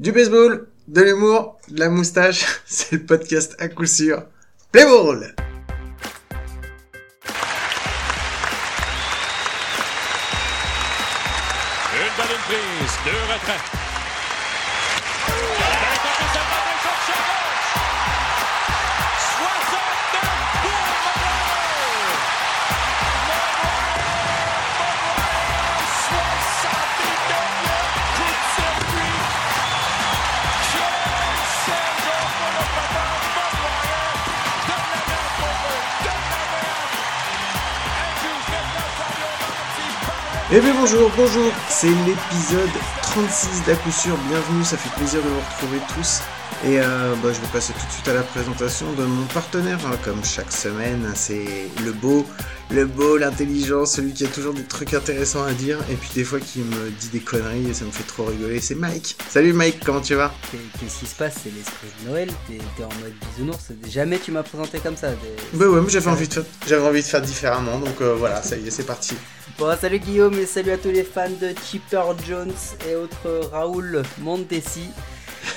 Du baseball, de l'humour, de la moustache, c'est le podcast à coup sûr. Play ball Une bonne prise, deux retraits. Eh bien bonjour, bonjour, c'est l'épisode 36 d'à coup sûr, bienvenue, ça fait plaisir de vous retrouver tous. Et euh, bah, je vais passer tout de suite à la présentation de mon partenaire, hein, comme chaque semaine, c'est le beau, le beau, l'intelligent, celui qui a toujours des trucs intéressants à dire, et puis des fois qui me dit des conneries et ça me fait trop rigoler, c'est Mike. Salut Mike, comment tu vas? Qu'est-ce qui se passe? C'est l'esprit de Noël, t'es en mode bisounours, jamais tu m'as présenté comme ça. Bah ouais, mais j'avais envie, de faire, envie de faire différemment, donc euh, voilà, ça y est, c'est parti. Bon, salut Guillaume et salut à tous les fans de Chipper Jones et autres Raoul Montesi.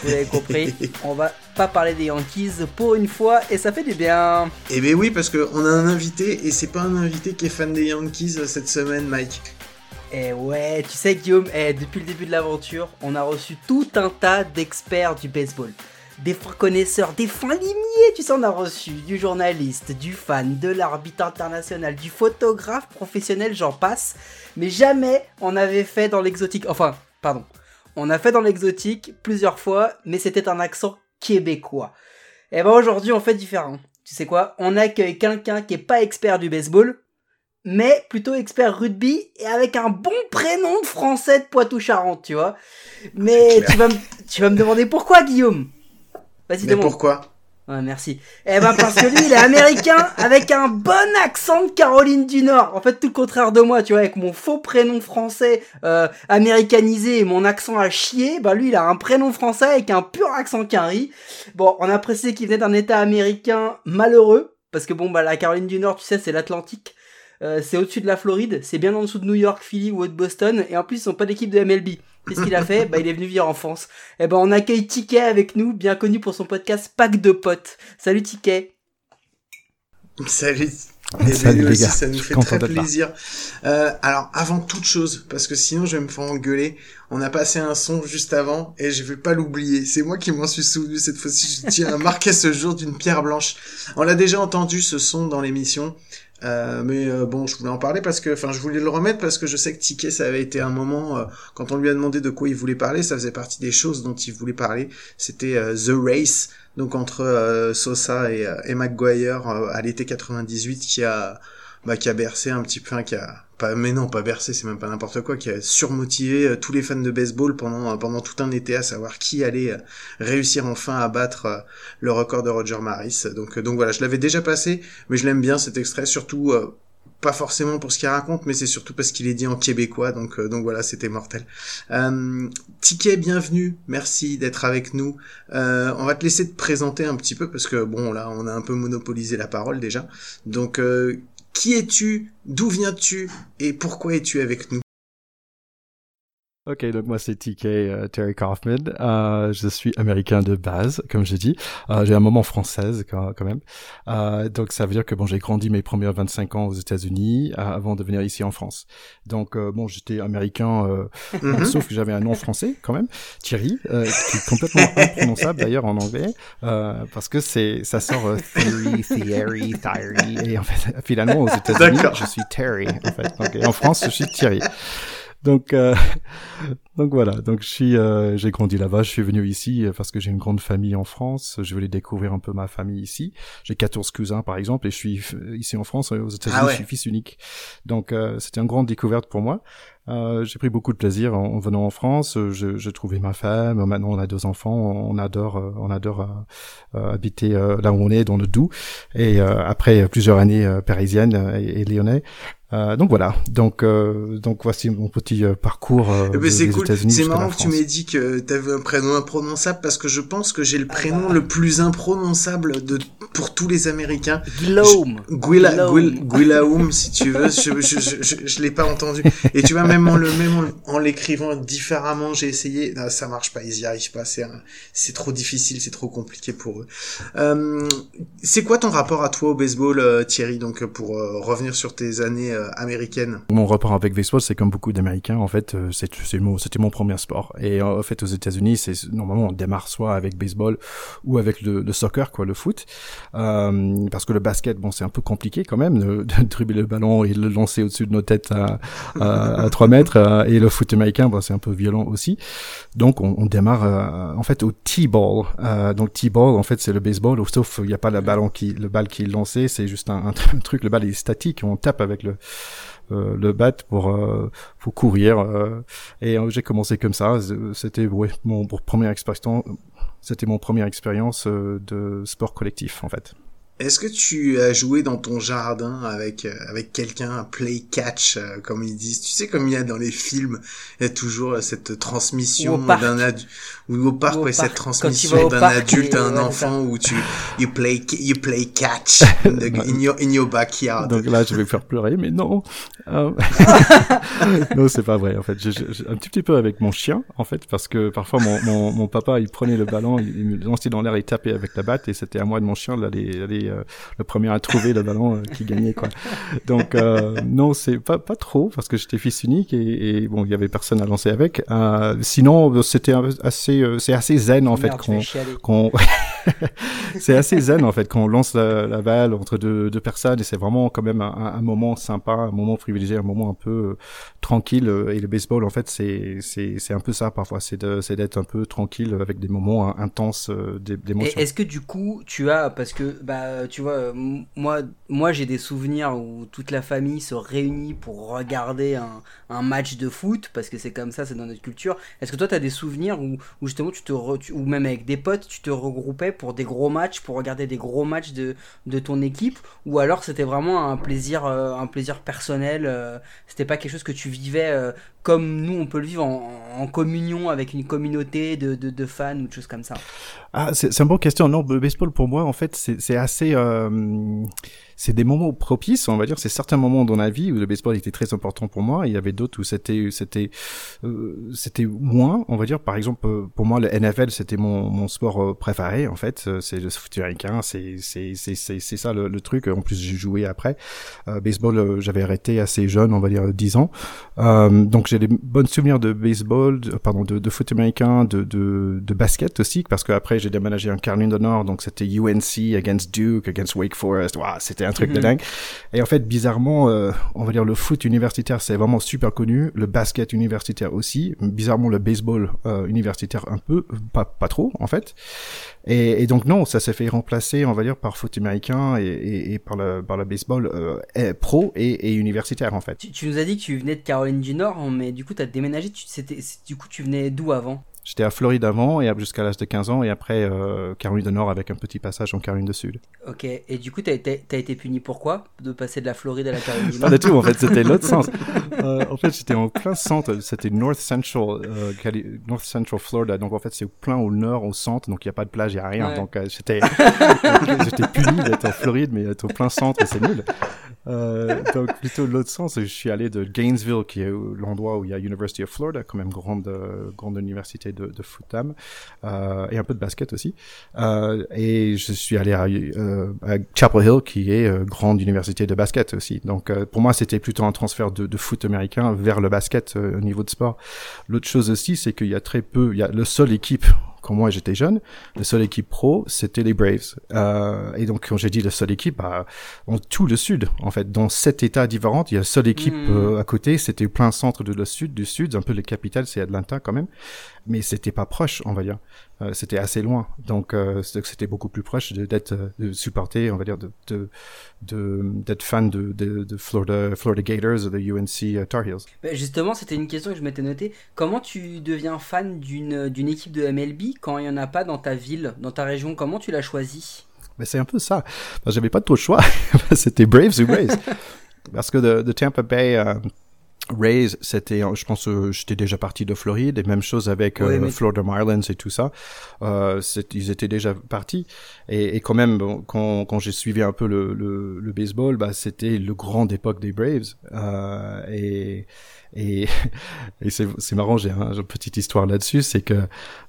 Vous avez compris, on va pas parler des Yankees pour une fois et ça fait du bien. Eh ben oui, parce qu'on a un invité et c'est pas un invité qui est fan des Yankees cette semaine, Mike. Eh ouais, tu sais Guillaume, eh, depuis le début de l'aventure, on a reçu tout un tas d'experts du baseball des connaisseurs, des fins limiers, tu sais, on a reçu du journaliste, du fan, de l'arbitre international, du photographe professionnel, j'en passe. Mais jamais on avait fait dans l'exotique. Enfin, pardon. On a fait dans l'exotique plusieurs fois, mais c'était un accent québécois. Et ben aujourd'hui on fait différent. Tu sais quoi? On accueille quelqu'un qui est pas expert du baseball, mais plutôt expert rugby et avec un bon prénom de français de Poitou-Charentes, tu vois. Mais tu vas, tu vas me demander pourquoi, Guillaume? Vas-y, Mais pourquoi Ouais, merci. Eh ben parce que lui, il est américain avec un bon accent de Caroline du Nord. En fait, tout le contraire de moi, tu vois, avec mon faux prénom français euh, américanisé et mon accent à chier. Bah lui, il a un prénom français avec un pur accent carry. Bon, on a précisé qu'il venait d'un État américain malheureux parce que bon, bah la Caroline du Nord, tu sais, c'est l'Atlantique. Euh, c'est au-dessus de la Floride, c'est bien en dessous de New York, Philly ou de Boston, et en plus ils sont pas d'équipe de MLB. Qu'est-ce qu'il a fait? Bah il est venu vivre en France. Et eh ben on accueille Ticket avec nous, bien connu pour son podcast Pack de potes. Salut Ticket. Salut. Salut les gars. ça nous fait très plaisir. Euh, alors avant toute chose, parce que sinon je vais me faire engueuler, on a passé un son juste avant et je vais pas l'oublier. C'est moi qui m'en suis souvenu cette fois-ci. Je tiens à marquer ce jour d'une pierre blanche. On l'a déjà entendu ce son dans l'émission. Euh, mais euh, bon, je voulais en parler parce que, enfin, je voulais le remettre parce que je sais que Ticket, ça avait été un moment euh, quand on lui a demandé de quoi il voulait parler, ça faisait partie des choses dont il voulait parler. C'était The Race, donc entre Sosa et, et McGuire à l'été 98, qui a, bah, qui a bercé un petit peu, qui a mais non, pas bercé, c'est même pas n'importe quoi, qui a surmotivé euh, tous les fans de baseball pendant, euh, pendant tout un été à savoir qui allait euh, réussir enfin à battre le record de Roger Maris. Donc, donc voilà, je l'avais déjà passé, mais je l'aime bien cet extrait, surtout pas forcément pour ce qu'il raconte, mais c'est surtout parce qu'il est dit en québécois, donc donc voilà, c'était mortel. Euh, Ticket, bienvenue, merci d'être avec nous. on va te laisser te présenter un petit peu parce que bon là, on a un peu monopolisé la parole déjà. Donc qui es-tu? D'où viens-tu? Et pourquoi es-tu avec nous? Ok, donc moi c'est TK euh, Terry Kaufman. Euh, je suis américain de base, comme j'ai dit. Euh, j'ai un moment française quand, quand même. Euh, donc ça veut dire que bon, j'ai grandi mes premiers 25 ans aux États-Unis euh, avant de venir ici en France. Donc euh, bon, j'étais américain, mm-hmm. sauf que j'avais un nom français quand même, Thierry, qui est complètement imprononçable d'ailleurs en anglais, parce que c'est ça sort Theory, Thierry, Thierry, et en fait finalement aux États-Unis, je suis Terry en fait. Donc, et en France, je suis Thierry. Donc, euh, donc voilà. Donc je suis, euh, j'ai grandi là-bas. Je suis venu ici euh, parce que j'ai une grande famille en France. Je voulais découvrir un peu ma famille ici. J'ai 14 cousins par exemple, et je suis ici en France, aux États-Unis, ah je suis fils unique. Donc c'était une grande découverte pour moi. Euh, j'ai pris beaucoup de plaisir en, venant en France. Je, je trouvais ma femme. Maintenant, on a deux enfants. On adore, on adore euh, habiter là où on est, dans le Doubs. Et après plusieurs années parisiennes et, et lyonnais, euh, donc voilà, donc euh, donc voici mon petit euh, parcours euh, eh ben, c'est cool. C'est marrant que tu m'aies dit que tu avais un prénom imprononçable parce que je pense que j'ai le prénom le plus imprononçable de pour tous les Américains. Guillaume. Guillaume, si tu veux. Je, je, je, je, l'ai pas entendu. Et tu vois, même en le, même en, l'écrivant différemment, j'ai essayé. Non, ça marche pas. Ils y arrivent pas. C'est, c'est trop difficile. C'est trop compliqué pour eux. Euh, c'est quoi ton rapport à toi au baseball, euh, Thierry? Donc, pour euh, revenir sur tes années euh, américaines? Mon rapport avec baseball, c'est comme beaucoup d'Américains. En fait, c'est, c'est c'était mon premier sport. Et en fait, aux États-Unis, c'est normalement on démarre soit avec baseball ou avec le, le soccer, quoi, le foot. Euh, parce que le basket, bon, c'est un peu compliqué quand même de, de dribbler le ballon et le lancer au-dessus de nos têtes à, à, 3 mètres. Euh, et le foot américain, bon, c'est un peu violent aussi. Donc, on, on démarre euh, en fait au T-ball. Euh, donc, T-ball, en fait, c'est le baseball, sauf il n'y a pas le ballon qui, le balle qui est lancé, c'est juste un, un, truc, le balle est statique, on tape avec le euh, le bat pour euh, pour courir et j'ai commencé comme ça c'était ouais, mon première expérience c'était mon première expérience euh, de sport collectif en fait. Est-ce que tu as joué dans ton jardin avec euh, avec quelqu'un, play catch euh, comme ils disent? Tu sais comme il y a dans les films, il y a toujours cette transmission d'un adulte ou au parc, ou cette transmission d'un adulte à un enfant où tu you play you play catch in, your, in your backyard. Donc là, je vais faire pleurer, mais non. Euh... non, c'est pas vrai. En fait, je, je, un petit, petit peu avec mon chien, en fait, parce que parfois mon, mon, mon papa, il prenait le ballon, il, me lançait dans l'air, il tapait avec la batte, et c'était à moi de mon chien d'aller euh, le premier à trouver le ballon euh, qui gagnait, quoi. Donc euh, non, c'est pas pas trop parce que j'étais fils unique et, et bon, il y avait personne à lancer avec. sinon, c'était assez c'est assez zen en fait qu'on c'est assez zen en fait quand on lance la, balle entre deux, deux personnes et c'est vraiment quand même un, un, moment sympa, un moment privilégié, un moment un peu euh, tranquille et le baseball en fait c'est c'est c'est un peu ça parfois, c'est d'être un peu tranquille avec des moments intenses euh, d'émotion. Est-ce que du coup tu as parce que bah tu vois moi moi j'ai des souvenirs où toute la famille se réunit pour regarder un, match de foot parce que c'est comme ça, c'est dans notre culture. Est-ce que toi tu as des souvenirs où, justement tu te ou même avec des potes tu te regroupais pour des gros matchs, pour regarder des gros matchs de, de ton équipe, ou alors c'était vraiment un plaisir, euh, un plaisir personnel, euh, c'était pas quelque chose que tu vivais euh, comme nous on peut le vivre en, communion avec une communauté de, de, de, fans ou de choses comme ça? Ah, c'est une bonne question. Non, le baseball pour moi en fait c'est assez euh, c'est des moments propices, on va dire, c'est certains moments dans la vie où le baseball était très important pour moi. il y avait d'autres où c'était c'était euh, c'était moins, on va dire. Par exemple, euh, pour moi, le NFL c'était mon, mon sport euh, préféré en fait. C'est le foot américain, c'est c'est c'est c'est ça le, le, truc. En plus, j'ai joué après. baseball, j'avais arrêté assez jeune, on va dire 10 ans. donc j'ai des bonnes souvenirs de baseball, pardon, de, de, foot américain, de, de, de basket aussi, parce qu'après j'ai déménagé en Caroline du Nord, donc c'était UNC against Duke, against Wake Forest. Wow, c'était un truc de mhm. dingue. Et en fait, bizarrement, euh, on va dire le foot universitaire, c'est vraiment super connu. Le basket universitaire aussi. Bizarrement, le baseball euh, universitaire un peu, pas pas trop en fait. Et, et donc non, ça s'est fait remplacer, on va dire, par foot américain et, et, et par le par le baseball euh, pro et, universitaire en fait. Tu, tu, nous as dit que tu venais de Caroline du Nord, mais du coup, tu as déménagé. Tu, du coup, tu venais d'où avant? J'étais à Floride avant et jusqu'à l'âge de 15 ans et après euh, Caroline du Nord avec un petit passage en Caroline du Sud. Ok, et du coup t'as été, as été puni pourquoi De passer de la Floride à la Caroline du Nord Pas du tout, en fait c'était l'autre sens. Euh, en fait j'étais en plein centre, c'était North Central, euh, North Central Florida, donc en fait c'est plein au nord, au centre, donc il n'y a pas de plage, il n'y a rien. Donc j'étais puni d'être en Floride mais être au plein centre c'est nul. Donc plutôt l'autre sens, je suis allé de Gainesville, qui est l'endroit où il y a University of Florida, quand même grande grande université de, de euh, et un peu de basket aussi. Euh, et je suis allé à, euh, à, Chapel Hill, qui est grande université de basket aussi. Donc pour moi, c'était plutôt un transfert de, de, foot américain vers le basket au niveau de sport. L'autre chose aussi, c'est qu'il y a très peu, il y a le seul équipe quand moi j'étais jeune, la seule équipe pro, c'était les Braves. Euh, et donc quand j'ai dit la seule équipe, bah, en tout le sud, en fait, dans sept États différents, il y a la seule équipe hmm. euh, à côté, c'était plein centre de le sud, du sud, un peu le capital, c'est Atlanta quand même, mais c'était pas proche, on va dire. Euh, c'était assez loin, donc euh, c'était beaucoup plus proche d'être de supporter, on va dire, de d'être fan de, de, de, Florida, Florida Gators ou de UNC Tar Heels. Bah, justement, c'était une question que je m'étais notée. Comment tu deviens fan d'une équipe de MLB quand il y en a pas dans ta ville, dans ta région? Comment tu l'as choisi? Mais c'est un peu ça. J'avais pas trop de choix. C'était Braves ou Braves. Parce que de, de Tampa Bay, Rays, c'était, je pense, euh, j'étais déjà parti de Floride, et même chose avec euh, Florida Marlins et tout ça. Euh, ils étaient déjà partis. Et, et quand même, bon, quand, quand j'ai suivi un peu le, le, le baseball, bah, c'était le grand époque des Braves. Euh, et et, et c'est marrant, j'ai une petite histoire là-dessus, c'est que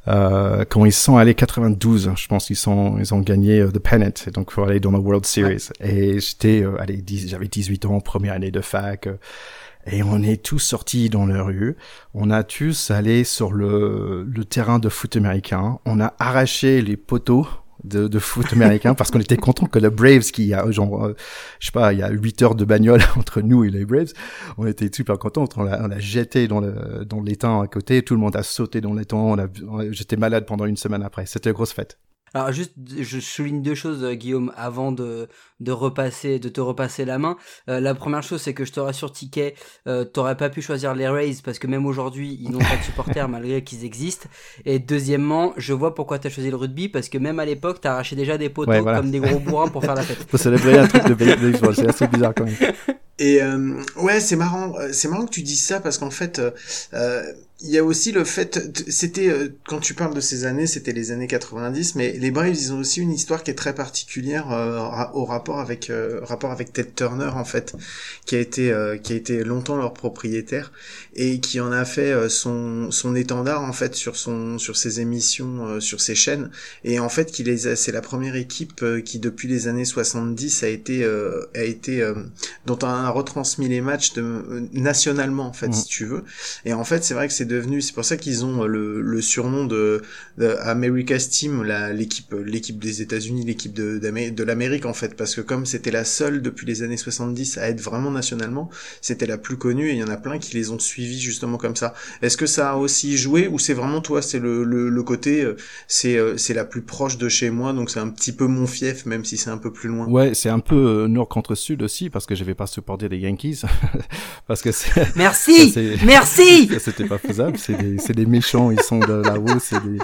euh, quand ils sont allés 92, je pense qu'ils sont ils ont gagné euh, the pennant, donc pour aller dans la World Series. Et j'étais, euh, allez, j'avais 18 ans, première année de fac. Et on est tous sortis dans la rue. On a tous allé sur le, le terrain de foot américain. On a arraché les poteaux de, de foot américain parce qu'on était content que le Braves qui a genre euh, je sais pas il y a 8 heures de bagnole entre nous et les Braves on était super contents. On l'a on jeté dans le dans l'étang à côté. Tout le monde a sauté dans l'étang. On j'étais malade pendant une semaine après. C'était une grosse fête alors juste, je souligne deux choses, euh, Guillaume, avant de, de repasser, de te repasser la main. Euh, la première chose, c'est que je te rassure, Ticket, euh, t'aurais pas pu choisir les Rays parce que même aujourd'hui, ils n'ont pas de supporters malgré qu'ils existent. Et deuxièmement, je vois pourquoi t'as choisi le rugby parce que même à l'époque, t'as arraché déjà des poteaux comme des gros bourrins pour faire la fête. Faut célébrer un truc de baseball, c'est assez bizarre quand même. Et euh, ouais, c'est marrant, c'est marrant que tu dises ça parce qu'en fait, euh, il y a aussi le fait, c'était euh, quand tu parles de ces années, c'était les années 90, mais les Braves ils ont aussi une histoire qui est très particulière euh, au rapport avec euh, rapport avec Ted Turner en fait, qui a été qui a été longtemps leur propriétaire et qui en a fait son son étendard en fait sur son sur ses émissions sur ses chaînes et en fait qui les c'est la première équipe qui depuis les années 70 a été a été dont on a retransmis les matchs de, nationalement en fait mmh. si tu veux et en fait c'est vrai que c'est devenu, c'est pour ça qu'ils ont le, le surnom de, de, America's Team, l'équipe, l'équipe des États-Unis, l'équipe de, de l'Amérique en fait, parce que comme c'était la seule depuis les années 70 à être vraiment nationalement, c'était la plus connue et il y en a plein qui les ont suivis justement comme ça. Est-ce que ça a aussi joué ou c'est vraiment toi, c'est le, le, le, côté, euh, c'est, euh, c'est la plus proche de chez moi, donc c'est un petit peu mon fief, même si c'est un peu plus loin. Ouais, c'est un peu euh, nord contre sud aussi, parce que je vais pas supporter les Yankees, parce que c'est. Merci, merci. C'était pas faisable c'est des, c'est des méchants, ils sont de là-haut, c'est des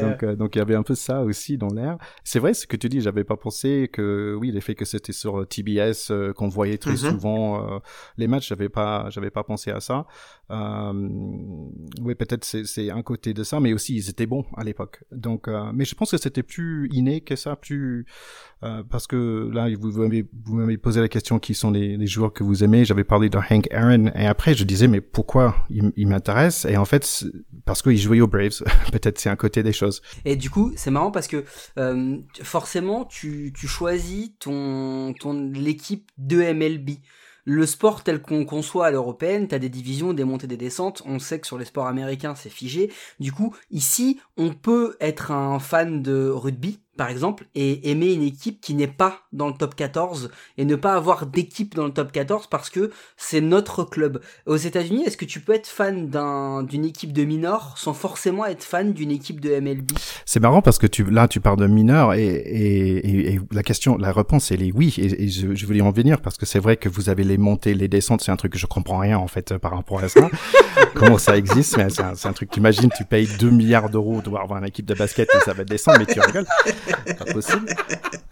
donc, euh, donc il y avait un peu ça aussi dans l'air. C'est vrai ce que tu dis, j'avais pas pensé que, oui, l'effet que c'était sur euh, TBS, euh, qu'on voyait très mm-hmm. souvent les matchs, j'avais pas, j'avais pas pensé à ça. Euh, oui, peut-être c'est, c'est un côté de ça, mais aussi ils étaient bons à l'époque. Donc, mais je pense que c'était plus inné que ça, plus parce que là vous m'avez vous m'avez posé la question qui sont les, les joueurs que vous aimez. J'avais parlé de Hank Aaron et après je disais mais pourquoi il, m'intéresse. Et en fait parce qu'il jouait aux Braves. Peut-être c'est un côté des choses. Et du coup c'est marrant parce que euh, forcément tu, tu choisis ton, ton l'équipe de MLB le sport tel qu'on conçoit à l'européenne, t'as des divisions, des montées, des descentes. On sait que sur les sports américains, c'est figé. Du coup, ici, on peut être un fan de rugby, par exemple, et aimer une équipe qui n'est pas dans le top 14 et ne pas avoir d'équipe dans le top 14 parce que c'est notre club. Aux États-Unis, est-ce que tu peux être fan d'une équipe de mineurs sans forcément être fan d'une équipe de MLB C'est marrant parce que tu, là, tu parles de mineurs et, et, et, la question, la réponse, elle est oui. Et, je, je voulais en venir parce que c'est vrai que vous avez les montées, les descentes, c'est un truc que je comprends rien en fait par rapport à ça. Comment ça existe? Mais c'est un, un, truc, t'imagines, tu payes 2 milliards d'euros pour avoir une équipe de basket et ça va descendre, mais tu rigoles pas possible.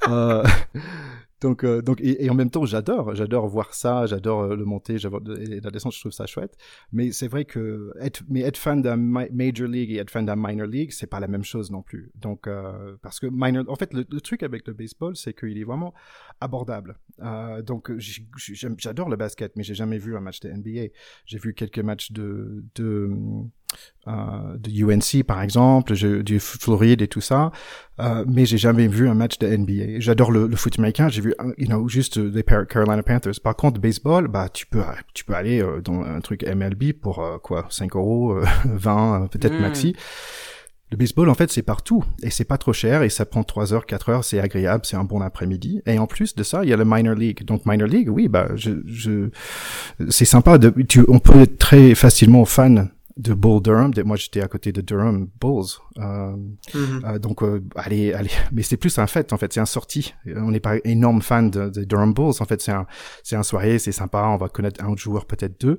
Euh, donc, euh, donc et, en même temps, j'adore, j'adore voir ça, j'adore euh, le monter, et la descente, je trouve ça chouette. Mais c'est vrai que être, mais être fan d'un major league et être fan d'un minor league, c'est pas la même chose non plus. Donc, parce que minor, en fait, le, truc avec le baseball, c'est qu'il est vraiment abordable. donc, j'adore le basket, mais j'ai jamais vu un match de NBA. J'ai vu quelques matchs de, de euh, de UNC par exemple, du Floride et tout ça, euh, mais j'ai jamais vu un match de NBA. J'adore le, foot américain, j'ai vu you know juste les Carolina Panthers. Par contre, baseball, bah tu peux tu peux aller euh, dans un truc MLB pour euh, quoi 5 euros, 20 peut-être hmm. maxi. Le baseball, en fait, c'est partout. Et c'est pas trop cher. Et ça prend 3 heures, 4 heures. C'est agréable. C'est un bon après-midi. Et en plus de ça, il y a le minor league. Donc, minor league, oui, bah, je, je, c'est sympa de, tu, on peut être très facilement fan de Bull Durham. Moi, j'étais à côté de Durham Bulls. Euh, mhm. euh, donc, euh, allez, allez. Mais c'est plus un fait, en fait. C'est un sorti. On n'est pas énorme fan de, de, Durham Bulls. En fait, c'est un, c'est un soirée, c'est sympa. On va connaître un joueur, peut-être deux.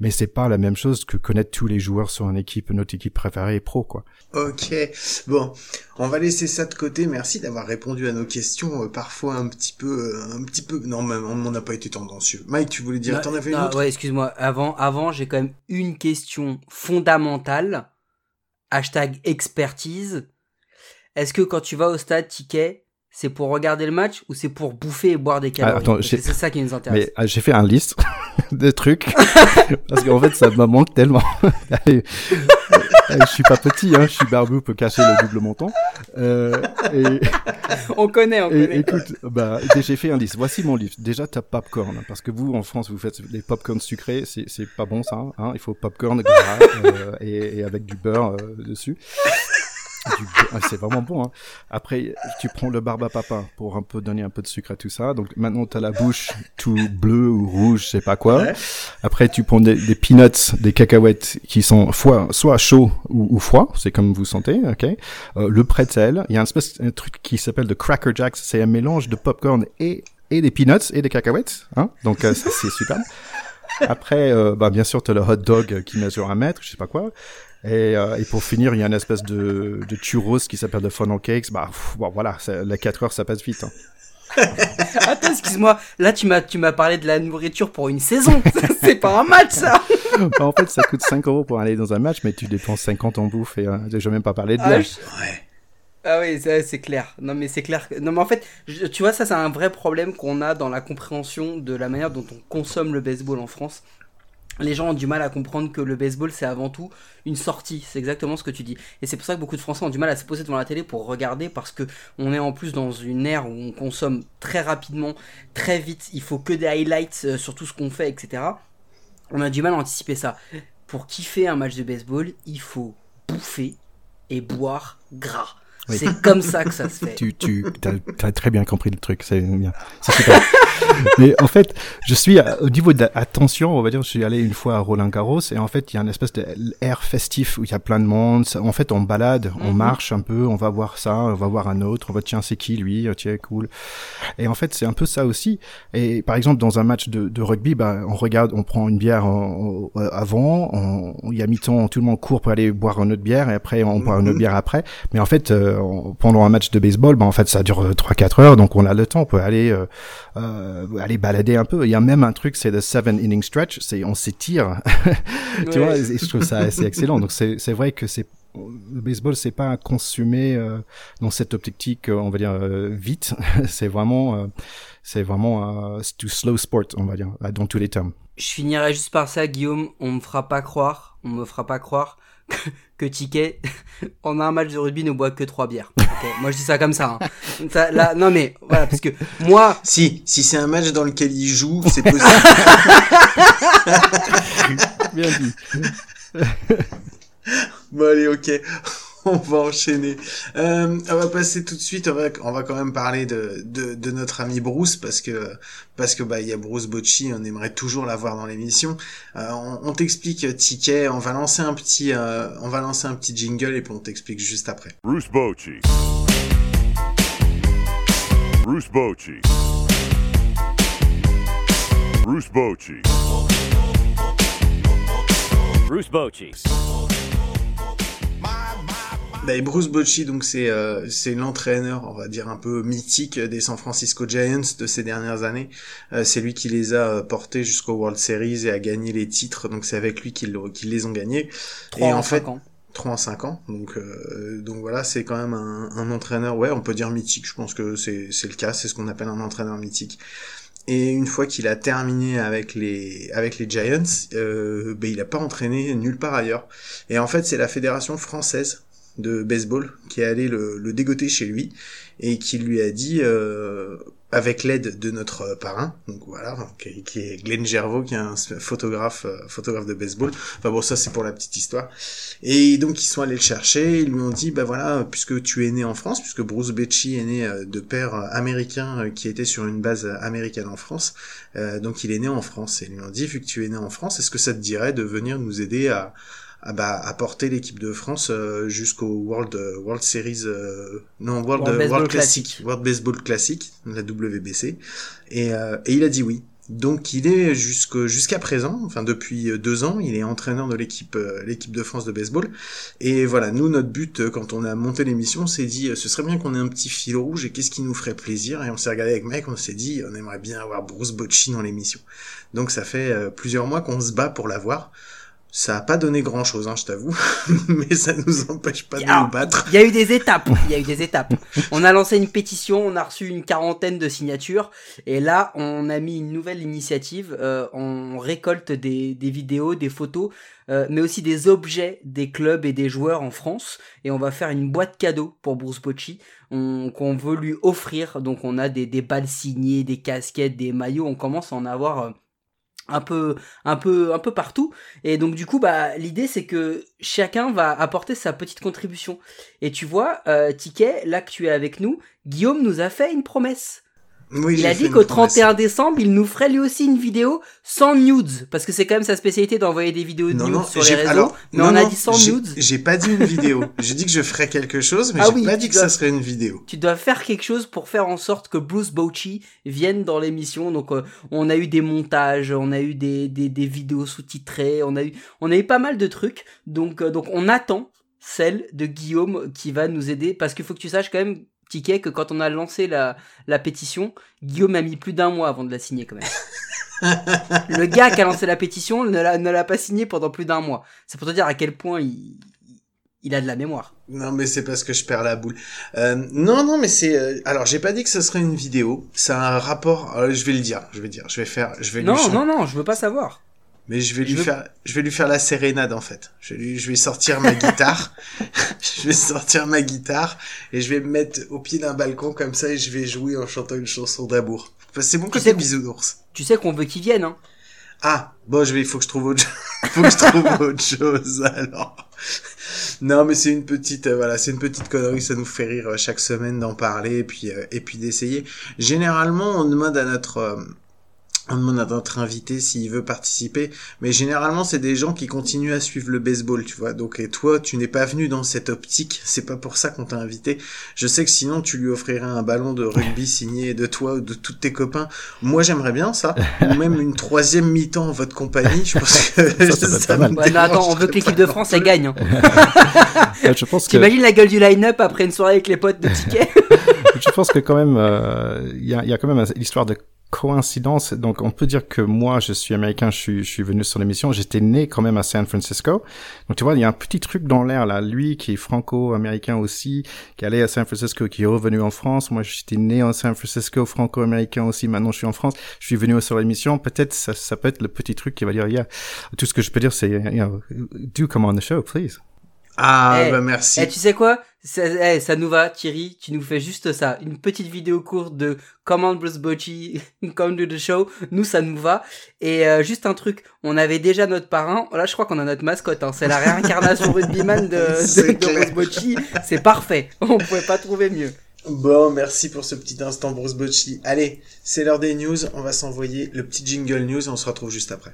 Mais c'est pas la même chose que connaître tous les joueurs sur une équipe, notre équipe préférée pro, quoi. Ok. Bon. On va laisser ça de côté. Merci d'avoir répondu à nos questions, euh, parfois un petit peu, un petit peu. Non, même on n'a pas été tendancieux. Mike, tu voulais dire, t'en avais une autre? Ouais, excuse-moi. Avant, avant, j'ai quand même une question fondamentale. Hashtag expertise. Est-ce que quand tu vas au stade, ticket, c'est pour regarder le match ou c'est pour bouffer et boire des ah, calories? C'est ça qui nous intéresse. Mais ah, j'ai fait un liste de trucs parce qu'en fait ça me manque tellement. je suis pas petit, hein, je suis barbu, peut cacher le double montant. Euh, et, on connaît, on connaît. Écoute, bah, j'ai fait un liste. Voici mon livre. Déjà, t'as popcorn, parce que vous, en France, vous faites des popcorn sucrés, c'est pas bon ça. Hein. Il faut popcorn gras euh, et, et, avec du beurre euh, dessus. Ah, c'est vraiment bon. Hein. Après, tu prends le barbe à papa pour un peu donner un peu de sucre à tout ça. Donc maintenant, tu as la bouche tout bleue ou rouge, je sais pas quoi. Après, tu prends des, des, peanuts, des cacahuètes qui sont soit, soit chauds ou, ou froids, c'est comme vous sentez. ok euh, le pretzel, il y a un, espèce, un truc qui s'appelle le Cracker Jacks. C'est un mélange de popcorn et, et des peanuts et des cacahuètes. Hein Donc euh, c'est super. Après, euh, bah, bien sûr, tu as le hot dog qui mesure un mètre, je sais pas quoi. Et, euh, et, pour finir, il y a une espèce de, de churros qui s'appelle le funnel cakes. Bah, bon, voilà, les 4 heures, ça passe vite. Hein. Attends, excuse-moi. Là, tu m'as, tu m'as parlé de la nourriture pour une saison. c'est pas un match, ça. Bah, en fait, ça coûte 5 euros pour aller dans un match, mais tu dépenses 50 en bouffe et euh, j'ai même pas parlé de ah, Ouais. Ah oui, c'est clair. Non mais c'est clair. Non mais en fait, tu vois, ça c'est un vrai problème qu'on a dans la compréhension de la manière dont on consomme le baseball en France les gens ont du mal à comprendre que le baseball c'est avant tout une sortie, c'est exactement ce que tu dis. Et c'est pour ça que beaucoup de Français ont du mal à se poser devant la télé pour regarder parce que on est en plus dans une ère où on consomme très rapidement, très vite, il faut que des highlights euh, sur tout ce qu'on fait, etc. On a du mal à anticiper ça. Pour kiffer un match de baseball, il faut bouffer et boire gras. C'est comme ça que ça se fait. Tu, tu as, très bien compris le truc, c'est bien. super. Mais en fait, je suis au niveau de l'attention, on va dire, je suis allé une fois à Roland Garros et en fait, il y a une espèce d'air festif où il y a plein de monde. En fait, on balade, on mhm. marche un peu, on va voir ça, on va voir un autre, on va tiens, c'est qui lui, oh, tiens, cool. Et en fait, c'est un peu ça aussi. Et par exemple, dans un match de, de rugby, bah, on regarde, on prend une bière avant, il y a mi-temps, tout le monde court pour aller boire une autre bière et après on boit une autre mhm. bière après. Mais en fait, euh, pendant un match de baseball, bah, en fait, ça dure 3-4 heures, donc on a le temps, on peut aller euh, euh, aller balader un peu. Il y a même un truc, c'est le seven inning stretch, c'est on s'étire. tu vois, et je trouve ça assez excellent. Donc c'est c'est vrai que c'est le baseball, c'est pas consumé euh, dans cette optique, on va dire euh, vite. c'est vraiment, euh, c'est vraiment du slow sport, on va dire, dans tous les termes. Je finirai juste par ça, Guillaume. On me fera pas croire, on me fera pas croire que, Ticket, on a un match de rugby, ne boit que trois bières. moi, je dis ça comme ça, hein. ça. là, non, mais voilà, parce que moi. Si, si c'est un match dans lequel il joue, c'est possible. Bien dit. bon, allez, ok. on va enchaîner. Euh, on va passer tout de suite. On va, quand même parler de, de, notre ami Bruce parce que parce que bah il y a Bruce Bocci. On aimerait toujours l'avoir dans l'émission. Euh, on, on t'explique Ticket. On va lancer un petit euh, on va lancer un petit jingle et puis on t'explique juste après. Bruce Bocci. Bruce Bocci. Bruce Bocci. Bruce Bocci. Bah, Bruce Bocci, donc c'est euh, c'est l'entraîneur, on va dire un peu mythique des San Francisco Giants de ces dernières années. Euh, c'est lui qui les a euh, portés jusqu'au World Series et a gagné les titres. Donc c'est avec lui qu'ils les ont gagnés. et en, fait, ans. 3 en 5 ans. Donc, euh, donc voilà, c'est quand même un, un, entraîneur, ouais, on peut dire mythique. Je pense que c'est le cas, c'est ce qu'on appelle un entraîneur mythique. Et une fois qu'il a terminé avec les avec les Giants, euh, ben il a pas entraîné nulle part ailleurs. Et en fait, c'est la fédération française de baseball qui est allé le, dégoter chez lui et qui lui a dit euh, avec l'aide de notre parrain donc voilà qui, est Glenn Gervaux qui est un photographe euh, photographe de baseball. Enfin bon ça c'est pour la petite histoire. Et donc ils sont allés le chercher ils lui ont dit bah voilà puisque tu es né en France puisque Bruce Becci est né euh, de père américain qui était sur une base américaine en France donc il est né en France. Et ils lui ont dit vu que tu es né en France est-ce que ça te dirait de venir nous aider à a, bah, a porté l'équipe de France jusqu'au World World Series non World World, Classic, World Baseball Classic la WBC et, et il a dit oui donc il est jusqu'à présent, enfin depuis euh, deux ans, il est entraîneur de l'équipe euh, l'équipe de France de baseball. Et voilà, nous notre but euh, quand on a monté l'émission, c'est dit ce serait bien qu'on ait un petit fil rouge et qu'est-ce qui nous ferait plaisir? Et on s'est regardé avec Mike, on s'est dit on aimerait bien avoir Bruce Bocci dans l'émission. Donc ça fait plusieurs mois qu'on se bat pour l'avoir. Ça a pas donné grand chose, hein, je t'avoue, mais ça nous empêche pas de nous battre. Il y a eu des étapes, il y a eu des étapes. On a lancé une pétition, on a reçu une quarantaine de signatures, et là, on a mis une nouvelle initiative. Euh, on récolte des, des, vidéos, des photos, euh, mais aussi des objets des clubs et des joueurs en France, et on va faire une boîte cadeau pour Bruce Bocci, qu'on veut lui offrir. Donc, on a des, des balles signées, des casquettes, des maillots. On commence à en avoir. Euh, un peu un peu un peu partout. Et donc du coup bah l'idée c'est que chacun va apporter sa petite contribution. Et tu vois euh, Ticket là que tu es avec nous Guillaume nous a fait une promesse il a dit qu'au 31 décembre, il nous ferait lui aussi une vidéo sans nudes, parce que c'est quand même sa spécialité d'envoyer des vidéos de nudes sur les réseaux. mais on a dit sans nudes. J'ai pas dit une vidéo. j'ai dit que je ferais quelque chose, mais ah j'ai pas dit que ça serait une vidéo. Tu dois faire quelque chose pour faire en sorte que Bruce Bochy vienne dans l'émission. Donc, euh, on a eu des montages, on a eu des, des, des vidéos sous-titrées, on a eu, on a eu pas mal de trucs. Donc, euh, donc on attend celle de Guillaume qui va nous aider, parce qu'il faut que tu saches quand même Ticket que quand on a lancé la, la pétition, Guillaume a mis plus d'un mois avant de la signer quand même. le gars qui a lancé la pétition ne l'a, ne l'a pas signé pendant plus d'un mois. C'est pour te dire à quel point il, il a de la mémoire. Non, mais c'est parce que je perds la boule. Euh, non, non, mais c'est. Euh, alors, j'ai pas dit que ce serait une vidéo. C'est un rapport. Euh, je vais le dire. Je vais dire. Je vais faire. Je vais. Non, non, non. Je veux pas savoir. Mais je vais lui faire, je vais lui faire la sérénade en fait. Je vais lui, je vais sortir ma guitare, je vais sortir ma guitare et je vais me mettre au pied d'un balcon comme ça et je vais jouer en chantant une chanson d'amour. c'est bon côté bisounours. Tu sais qu'on veut qu'il vienne, hein. Ah, bon, je vais, il faut que je trouve autre, faut que je trouve autre chose alors. Non, mais c'est une petite, euh, voilà, c'est une petite connerie. Ça nous fait rire euh, chaque semaine d'en parler et puis euh, et puis d'essayer. Généralement, on demande à notre on demande à notre invité s'il veut participer, mais généralement c'est des gens qui continuent à suivre le baseball, tu vois. Donc et toi, tu n'es pas venu dans cette optique, c'est pas pour ça qu'on t'a invité. Je sais que sinon tu lui offrirais un ballon de rugby signé de toi ou de tous tes copains. Moi j'aimerais bien ça, ou même une troisième mi-temps en votre compagnie. Je pense que ça, ça, mal. attends, on veut que l'équipe de France elle gagne. Hein. je pense T'imagines la gueule du line-up après une soirée avec les potes de ticket Je pense que quand même, euh, il y, a, y a quand même l'histoire de coïncidence. Donc, on peut dire que moi, je suis américain, je suis, je suis venu sur l'émission. J'étais né quand même à San Francisco. Donc, tu vois, il y a un petit truc dans l'air là. Lui, qui est franco-américain aussi, qui est allé à San Francisco, qui est revenu en France. Moi, j'étais né en San Francisco, franco-américain aussi. Maintenant, je suis en France. Je suis venu sur l'émission. Peut-être ça, ça peut être le petit truc qui va dire, yeah. Tout ce que je peux dire, c'est, you know, do come on the show, please. Ah, eh, bah merci. Et eh, tu sais quoi? Ça, ça nous va, Thierry. Tu nous fais juste ça. Une petite vidéo courte de Comment Bruce Bochy, come to the show. Nous, ça nous va. Et euh, juste un truc, on avait déjà notre parrain. Là, je crois qu'on a notre mascotte. Hein. C'est la réincarnation rugbyman de, de, de Bruce Bochy. C'est parfait. On pouvait pas trouver mieux. Bon, merci pour ce petit instant, Bruce Bochy. Allez, c'est l'heure des news. On va s'envoyer le petit jingle news et on se retrouve juste après.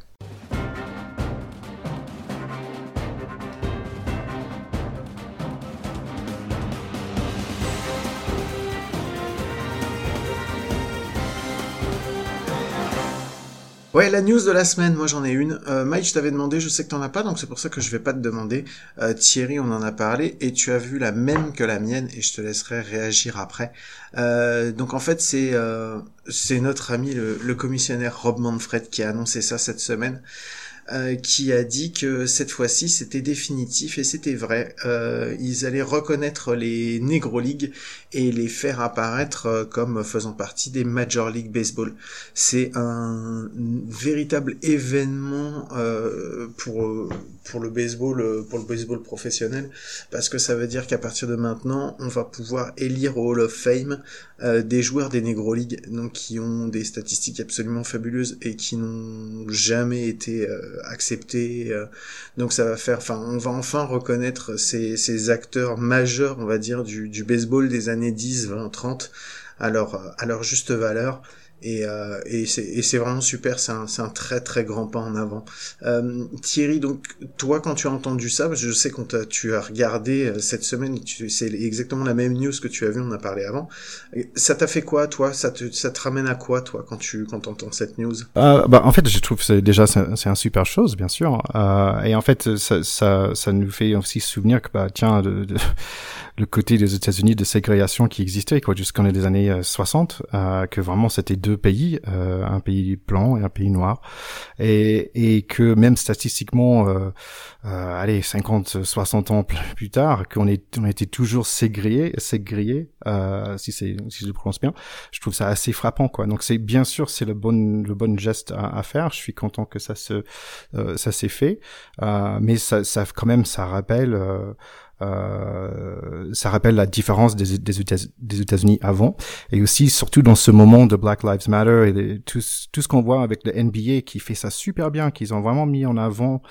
Ouais, la news de la semaine, moi j'en ai une. Euh, Mike, je t'avais demandé, je sais que t'en as pas, donc c'est pour ça que je vais pas te demander. Euh, Thierry, on en a parlé, et tu as vu la même que la mienne, et je te laisserai réagir après. Euh, donc en fait, c'est c'est notre ami le, le, commissionnaire Rob Manfred qui a annoncé ça cette semaine. Euh, qui a dit que cette fois-ci c'était définitif et c'était vrai. Euh, ils allaient reconnaître les Negro League et les faire apparaître euh, comme faisant partie des Major League Baseball. C'est un véritable événement pour pour le baseball pour le baseball professionnel parce que ça veut dire qu'à partir de maintenant on va pouvoir élire au Hall of Fame des joueurs des Negro League donc qui ont des statistiques absolument fabuleuses et qui n'ont jamais été accepté. Euh, donc ça va faire, enfin, on va enfin reconnaître ces, ces acteurs majeurs, on va dire, du, du baseball des années 10, 20, 30 à leur, à leur juste valeur. Et, euh, et c'est vraiment super, c'est un, très très grand pas en avant. Euh, Thierry, donc toi quand tu as entendu ça, je sais qu'on tu as regardé euh, cette semaine, c'est exactement la même news que tu as vu, on a parlé avant. Ça t'a fait quoi toi? Ça te, ça te ramène à quoi toi quand tu quand entends cette news? Bah, En fait je trouve que déjà c'est un super chose bien sûr. Et en fait ça, ça, nous fait aussi souvenir que bah, tiens... Le côté des États-Unis de ségrégation qui existait jusqu'en les années 60 euh, euh, que vraiment c'était deux pays euh, un pays blanc et un pays noir. Et, et que même statistiquement euh, euh allez 50 60 ans plus tard qu'on est on était toujours ségrégé ségrégé si c'est si je le prononce bien je trouve ça assez frappant quoi. Donc c'est bien sûr c'est le bon le bon geste à, à, faire. Je suis content que ça se ça s'est fait. Mais ça, ça quand même ça rappelle euh, ça rappelle la différence des, États-Unis avant, et aussi surtout dans ce moment de Black Lives Matter et tout, ce qu'on voit avec le NBA qui fait ça super bien, qu'ils ont vraiment mis en avant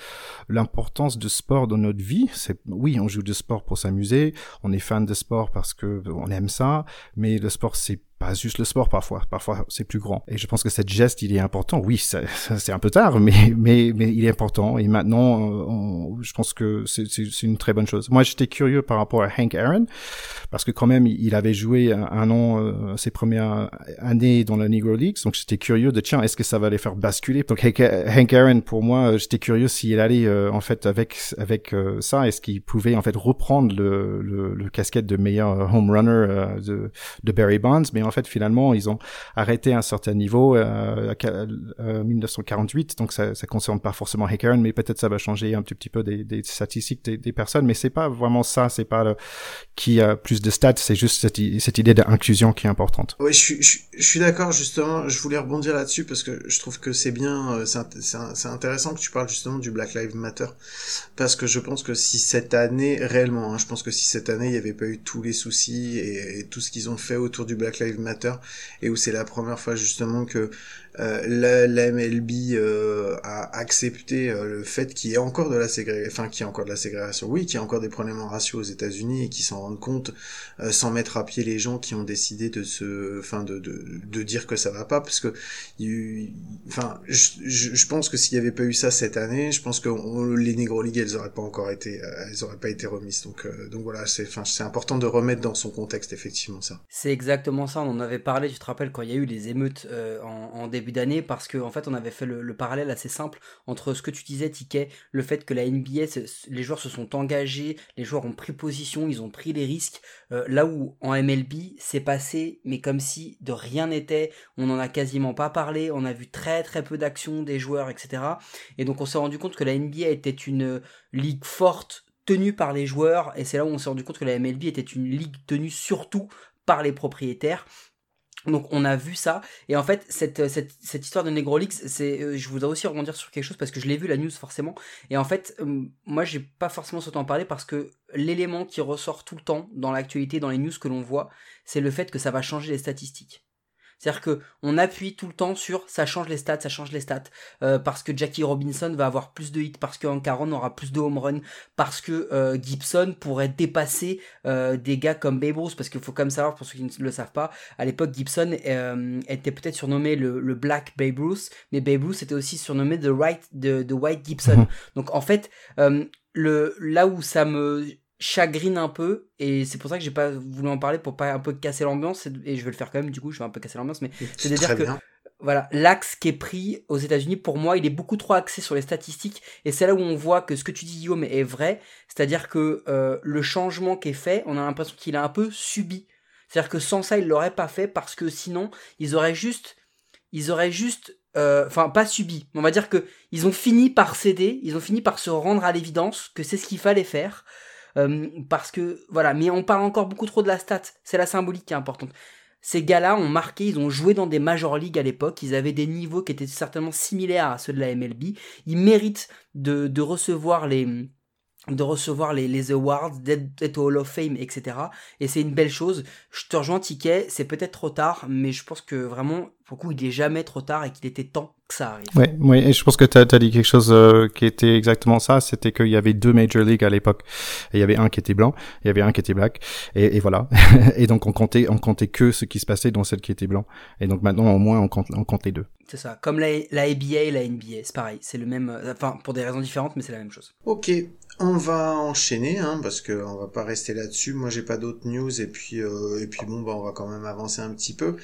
l'importance de sport dans notre vie. C'est oui, on joue de sport pour s'amuser, on est fan de sport parce que on aime ça, mais le sport c'est pas juste le sport parfois, parfois c'est plus grand. Et je pense que cette geste, il est important. Oui, c'est un peu tard, mais, mais, mais il est important. Et maintenant, on, je pense que c'est une très bonne chose. Moi, j'étais curieux par rapport à Hank Aaron, parce que quand même, il avait joué un, an, euh, ses premières années dans la Negro League, donc j'étais curieux de, tiens, est-ce que ça va les faire basculer? Donc Hank Aaron, pour moi, j'étais curieux s'il allait, euh, en fait, avec, avec euh, ça, est-ce qu'il pouvait, en fait, reprendre le, le, casquette de meilleur home runner de, de Barry Bonds, mais fait, finalement, ils ont arrêté à un certain niveau, euh, euh, 1948, donc ça, ça concerne pas forcément Hackern, mais peut-être ça va changer un petit, peu des, statistiques des, personnes, mais c'est pas vraiment ça, c'est pas qui a plus de stats, c'est juste cette, idée d'inclusion qui est importante. Oui, je suis, je, je suis d'accord, justement, je voulais rebondir là-dessus parce que je trouve que c'est bien, euh, c'est intéressant que tu parles justement du Black Lives Matter, parce que je pense que si cette année, réellement, hein, je pense que si cette année il n'y avait pas eu tous les soucis et, et tout ce qu'ils ont fait autour du Black Lives Et où c'est la première fois justement que euh, la, la, MLB euh, a accepté euh, le fait qu'il y ait encore de la ségrégation, enfin qu'il y ait encore de la ségrégation, oui, qu'il y a encore des problèmes en ratio aux États-Unis et qui s'en rendent compte sans mettre à pied les gens qui ont décidé de se, enfin de, de, de dire que ça va pas, parce que, enfin, je, pense que s'il y avait pas eu ça cette année, je pense que les Negro League elles auraient pas encore été, elles auraient pas été remises, donc donc voilà, c'est, enfin c'est important de remettre dans son contexte effectivement ça. C'est exactement ça, on en avait parlé, tu te rappelles quand il y a eu les émeutes en, en début d'année parce qu'en en fait on avait fait le, parallèle assez simple entre ce que tu disais Ticket, le fait que la NBA, les joueurs se sont engagés, les joueurs ont pris position, ils ont pris les risques, euh, là où en MLB c'est passé mais comme si de rien n'était, on n'en a quasiment pas parlé, on a vu très très peu d'actions des joueurs etc. Et donc on s'est rendu compte que la NBA était une ligue forte tenue par les joueurs et c'est là où on s'est rendu compte que la MLB était une ligue tenue surtout par les propriétaires donc on a vu ça. Et en fait cette, cette, cette histoire de Negrolix c'est euh, je voudrais aussi rebondir sur quelque chose parce que je l'ai vu la news forcément. Et en fait euh, moi j'ai pas forcément ce temps parler parce que l'élément qui ressort tout le temps dans l'actualité dans les news que l'on voit c'est le fait que ça va changer les statistiques c'est-à-dire que on appuie tout le temps sur ça change les stats, ça change les stats, euh, parce que Jackie Robinson va avoir plus de hits, parce que Ancaron aura plus de home run, parce que euh, Gibson pourrait dépasser euh, des gars comme Babe Ruth, parce qu'il faut quand même savoir pour ceux qui ne le savent pas, à l'époque Gibson était peut-être surnommé le, Black Babe Ruth, mais Babe Ruth était aussi surnommé The White, the, White Gibson. Donc en fait, le là où ça me chagrine un peu et c'est pour ça que j'ai pas voulu en parler pour pas un peu casser l'ambiance et je vais le faire quand même du coup je vais un peu casser l'ambiance mais c'est à dire que voilà l'axe qui est pris aux États-Unis pour moi il est beaucoup trop axé sur les statistiques et c'est là où on voit que ce que tu dis Guillaume est vrai. C'est-à-dire que euh, le changement qui est fait on a l'impression qu'il a un peu subi. C'est-à-dire que sans ça ils l'auraient pas fait parce que sinon ils auraient juste ils auraient juste euh, enfin pas subi. On va dire que ils ont fini par céder ils ont fini par se rendre à l'évidence que c'est ce qu'il fallait faire parce que voilà, mais on parle encore beaucoup trop de la stat. C'est la symbolique qui est importante. Ces gars-là ont marqué, ils ont joué dans des major leagues à l'époque, ils avaient des niveaux qui étaient certainement similaires à ceux de la MLB. Ils méritent de, de recevoir les, de recevoir les, les awards, d'être au Hall of Fame, etc. Et c'est une belle chose. Je te rejoins, Ticket, c'est peut-être trop tard, mais je pense que vraiment, pour le coup, il est jamais trop tard et qu'il était temps que ça arrive. Ouais, oui, et je pense que tu as, dit quelque chose euh, qui était exactement ça, c'était qu'il y avait deux Major League à l'époque. Il y avait un qui était blanc, il y avait un qui était black, et, et voilà. et donc on comptait, on comptait que ce qui se passait dans celle qui était blanc. Et donc maintenant, au moins, on compte, on compte les deux. C'est ça. Comme la, la ABA et la NBA, c'est pareil. C'est le même, euh, enfin, pour des raisons différentes, mais c'est la même chose. Ok. On va enchaîner, hein, parce que on va pas rester là-dessus. Moi, j'ai pas d'autres news, et puis euh, et puis bon, bah, on va quand même avancer un petit peu.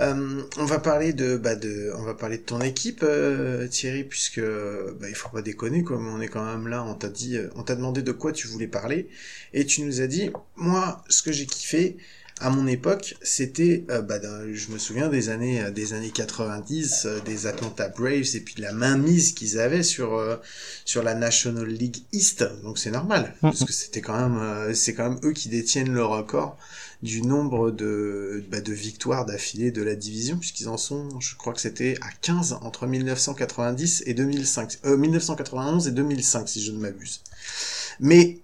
Euh, on va parler de, bah, de, on va parler de ton équipe, euh, Thierry, puisque bah, il faut pas déconner, comme on est quand même là. On t'a dit, on t'a demandé de quoi tu voulais parler, et tu nous as dit, moi, ce que j'ai kiffé, à mon époque, c'était, euh, bah, je me souviens des années, euh, des années 90, euh, des Atlanta Braves et puis de la mainmise qu'ils avaient sur sur la National League East. Donc c'est normal, mm. parce que c'était quand même, c'est quand même eux qui détiennent le record du nombre de bah, de victoires d'affilée de la division, puisqu'ils en sont, je crois que c'était à 15 entre 1990 et 2005, 1991 et 2005 si je ne m'abuse. Mais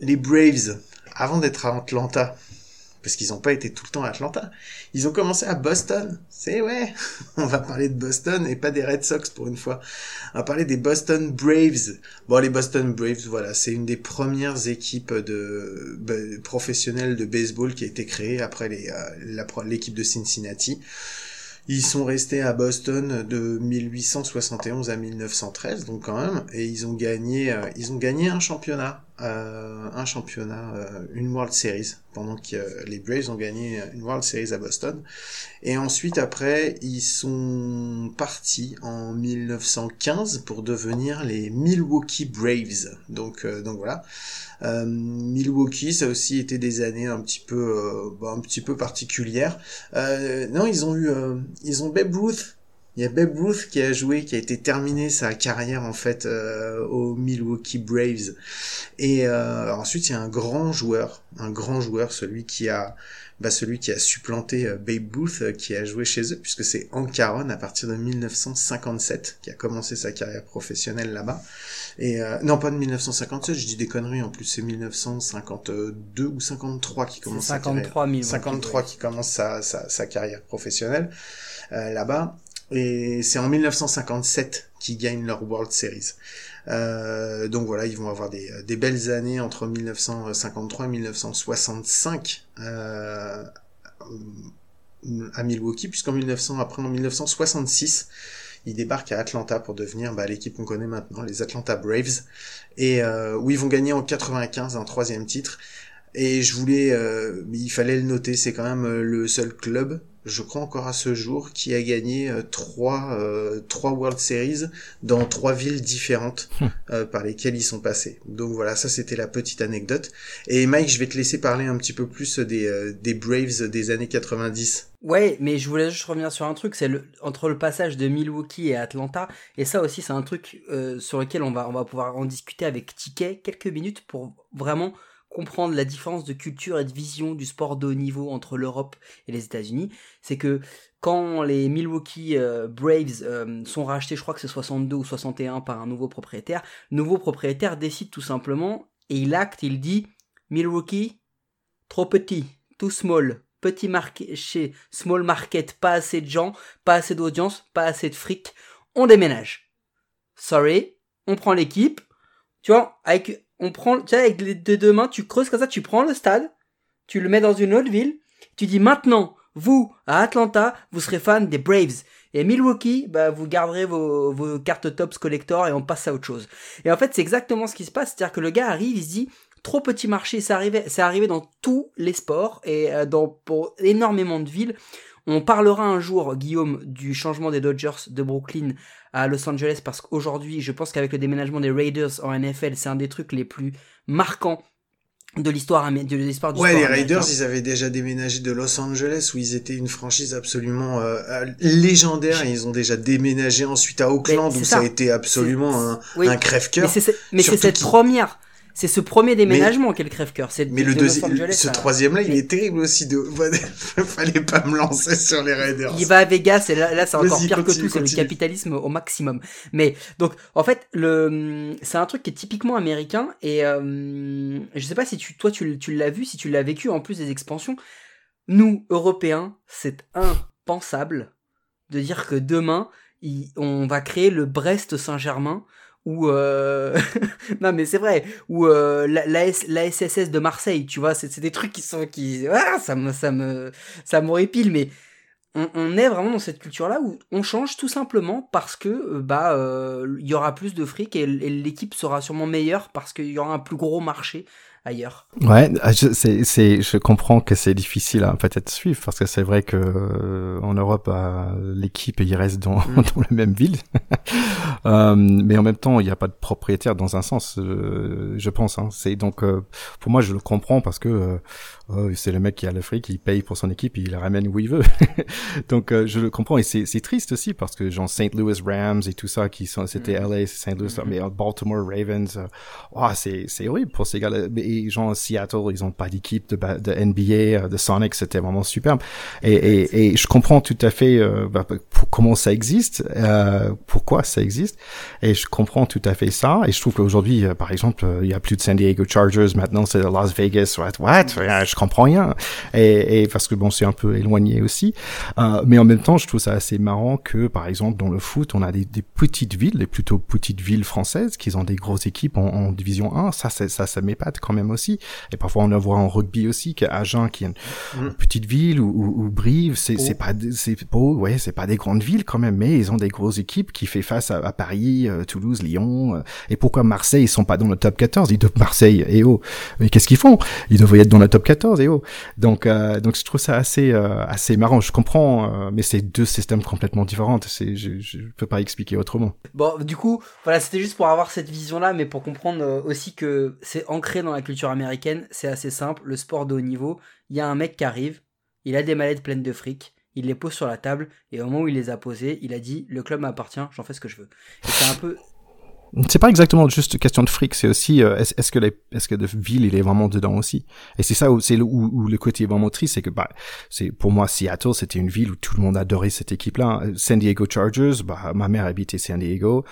les Braves, avant d'être à Atlanta, parce qu'ils n'ont pas été tout le temps à Atlanta. Ils ont commencé à Boston. C'est ouais, on va parler de Boston et pas des Red Sox pour une fois. On va parler des Boston Braves. Bon, les Boston Braves, voilà, c'est une des premières équipes de, bah, professionnelles de baseball qui a été créée après euh, l'équipe de Cincinnati. Ils sont restés à Boston de 1871 à 1913, donc quand même, et ils ont gagné, euh, ils ont gagné un championnat, euh, un championnat, euh, une World Series, pendant que les Braves ont gagné une World Series à Boston. Et ensuite, après, ils sont partis en 1915 pour devenir les Milwaukee Braves. Donc, donc voilà. Euh, Milwaukee, ça a aussi été des années un petit peu, euh, bah, un petit peu particulières. Euh, non, ils ont eu, ils ont Babe Ruth il y a Babe Ruth qui a joué, qui a été terminé sa carrière en fait euh, aux Milwaukee Braves. Et euh, ensuite il y a un grand joueur, un grand joueur, celui qui a, bah, celui qui a supplanté euh, Babe Ruth, euh, qui a joué chez eux, puisque c'est Hank Aaron à partir de 1957 qui a commencé sa carrière professionnelle là-bas. Et non pas de 1957, je dis des conneries en plus, c'est 1952 ou 53 qui commence 53 sa 53 qui commence sa, sa, sa carrière professionnelle là-bas. Et c'est en 1957 qu'ils gagnent leur World Series. Euh, donc voilà, ils vont avoir des, des, belles années entre 1953 et 1965 euh, à Milwaukee, puisqu'en 1900, après en 1966, ils débarquent à Atlanta pour devenir bah, l'équipe qu'on connaît maintenant, les Atlanta Braves, et euh, où ils vont gagner en 95 un troisième titre. Et je voulais, euh, il fallait le noter, c'est quand même euh, le seul club je crois encore à ce jour, qui a gagné euh, trois, euh, trois World Series dans trois villes différentes hum. euh, par lesquelles ils sont passés. Donc voilà, ça c'était la petite anecdote. Et Mike, je vais te laisser parler un petit peu plus des, des Braves des années 90. Ouais, mais je voulais juste revenir sur un truc, c'est le, entre le passage de Milwaukee et Atlanta, et ça aussi c'est un truc sur lequel on va, on va pouvoir en discuter avec Ticket quelques minutes pour vraiment comprendre la différence de culture et de vision du sport de haut niveau entre l'Europe et les États-Unis, c'est que quand les Milwaukee euh, Braves euh, sont rachetés, je crois que c'est 62 ou 61 par un nouveau propriétaire, le nouveau propriétaire décide tout simplement et il acte, il dit Milwaukee, trop petit, too small, petit marché, small market, pas assez de gens, pas assez d'audience, pas assez de fric, on déménage. Sorry, on prend l'équipe, tu vois, avec on prend, tu sais, avec les deux mains, tu creuses comme ça, tu prends le stade, tu le mets dans une autre ville, tu dis maintenant, vous, à Atlanta, vous serez fan des Braves. Et Milwaukee, bah, vous garderez vos, cartes Tops Collector et on passe à autre chose. Et en fait, c'est exactement ce qui se passe. C'est-à-dire que le gars arrive, il dit, trop petit marché, c'est arrivé, c'est arrivé dans tous les sports et euh, dans, pour énormément de villes. On parlera un jour, Guillaume, du changement des Dodgers de Brooklyn à Los Angeles parce qu'aujourd'hui, je pense qu'avec le déménagement des Raiders en NFL, c'est un des trucs les plus marquants de l'histoire de l'histoire du ouais les Raiders ils avaient déjà déménagé de Los Angeles où ils étaient une franchise absolument euh, légendaire et ils ont déjà déménagé ensuite à Auckland où ça. a été absolument un, un crève-cœur. Mais c'est cette première c'est ce premier déménagement qui est le crève-cœur. Mais le deuxième, ce troisième là, il est terrible aussi. De... Fallait pas me lancer sur les Raiders. Il va à Vegas et là, là c'est encore pire que tout. C'est le capitalisme au maximum. Mais donc, en fait, le, c'est un truc qui est typiquement américain et euh, je sais pas si tu, toi, tu, tu l'as vu, si tu l'as vécu en plus des expansions. Nous, Européens, c'est impensable de dire que demain, on va créer le Brest Saint-Germain ou euh... non mais c'est vrai. Ou euh, la, la, SSS de Marseille tu vois c'est des trucs qui sont qui ah, ça me ça me ça m'horripile mais on, est vraiment dans cette culture là où on change tout simplement parce que euh, bah euh, il y aura plus de fric et l'équipe sera sûrement meilleure parce qu'il y aura un plus gros marché ailleurs. Ouais, ah, je, c'est, c'est, je comprends que c'est difficile à peut-être suivre parce que c'est vrai que euh, en Europe, bah, l'équipe il reste dans, mm. dans la même ville, euh, mais en même temps il n'y a pas de propriétaire dans un sens, euh, je pense. Hein. C'est donc pour moi je le comprends parce que oh, c'est le mec qui a le fric, il paye pour son équipe, il la ramène où il veut. donc je le comprends et c'est, c'est triste aussi parce que genre St. Louis Rams et tout ça qui sont, c'était mm. LA, St. Louis, mm. mais Baltimore Ravens, oh, c'est c'est horrible pour ces gars-là les gens Seattle, ils ont pas d'équipe de, de, NBA, euh, de Sonic, c'était vraiment superbe. Et, et, et, je comprends tout à fait euh, bah, comment ça existe, euh, pourquoi ça existe, et je comprends tout à fait ça. Et je trouve qu'aujourd'hui, euh, par exemple, il y a plus de San Diego Chargers, maintenant c'est Las Vegas, what, what, je comprends rien. Et, et parce que bon, c'est un peu éloigné aussi. mais en même temps, je trouve ça assez marrant que, par exemple, dans le foot, on a des, des petites villes, des plutôt petites villes françaises, qui ont des grosses équipes en, en division 1. Ça, ça, ça, ça m'épate quand même aussi. Et parfois on le voit en rugby aussi, qu'à Agen, qui est une, mm. petite ville, ou, ou, Brive, c'est c'est pas c'est beau, ouais, c'est pas des grandes villes quand même, mais ils ont des grosses équipes qui fait face à, Paris, euh, Toulouse, Lyon. Euh. et pourquoi Marseille ils sont pas dans le top 14 Ils doivent Marseille et oh, mais qu'est-ce qu'ils font? Ils devraient être dans le top 14 et oh. Donc euh, donc je trouve ça assez assez marrant. Je comprends, mais c'est deux systèmes complètement différents. C'est je, je peux pas expliquer autrement. Bon, du coup, voilà, c'était juste pour avoir cette vision là, mais pour comprendre aussi que c'est ancré dans la culture américaine, c'est assez simple. Le sport de haut niveau, il y a un mec qui arrive, il a des mallettes pleines de fric, il les pose sur la table, et au moment où il les a posées, il a dit Le club m'appartient, j'en fais ce que je veux. C'est un peu c'est pas exactement juste question de fric, c'est aussi euh, est-ce que les, est-ce que de ville il est vraiment dedans aussi? Et c'est ça où c'est où, où, le côté est vraiment triste, c'est que bah c'est pour moi Seattle c'était une ville où tout le monde adorait cette équipe-là. San Diego Chargers, bah ma mère habitait San Diego,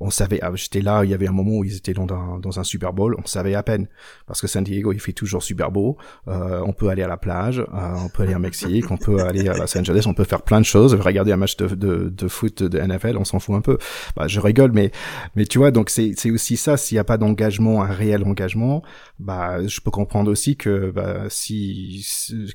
on savait, ah, j'étais là, il y avait un moment où ils étaient dans un, dans un Super Bowl, on savait à peine parce que San Diego il fait toujours super beau, euh, on peut aller à la plage, euh, on peut aller au Mexique, on peut aller à Los Angeles, on peut faire plein de choses, regarder un match de, de, de foot de NFL, on s'en fout un peu. Bah je rigole, mais mais tu vois donc c'est aussi ça. S'il n'y a pas d'engagement, un réel engagement, bah je peux comprendre aussi que bah, si,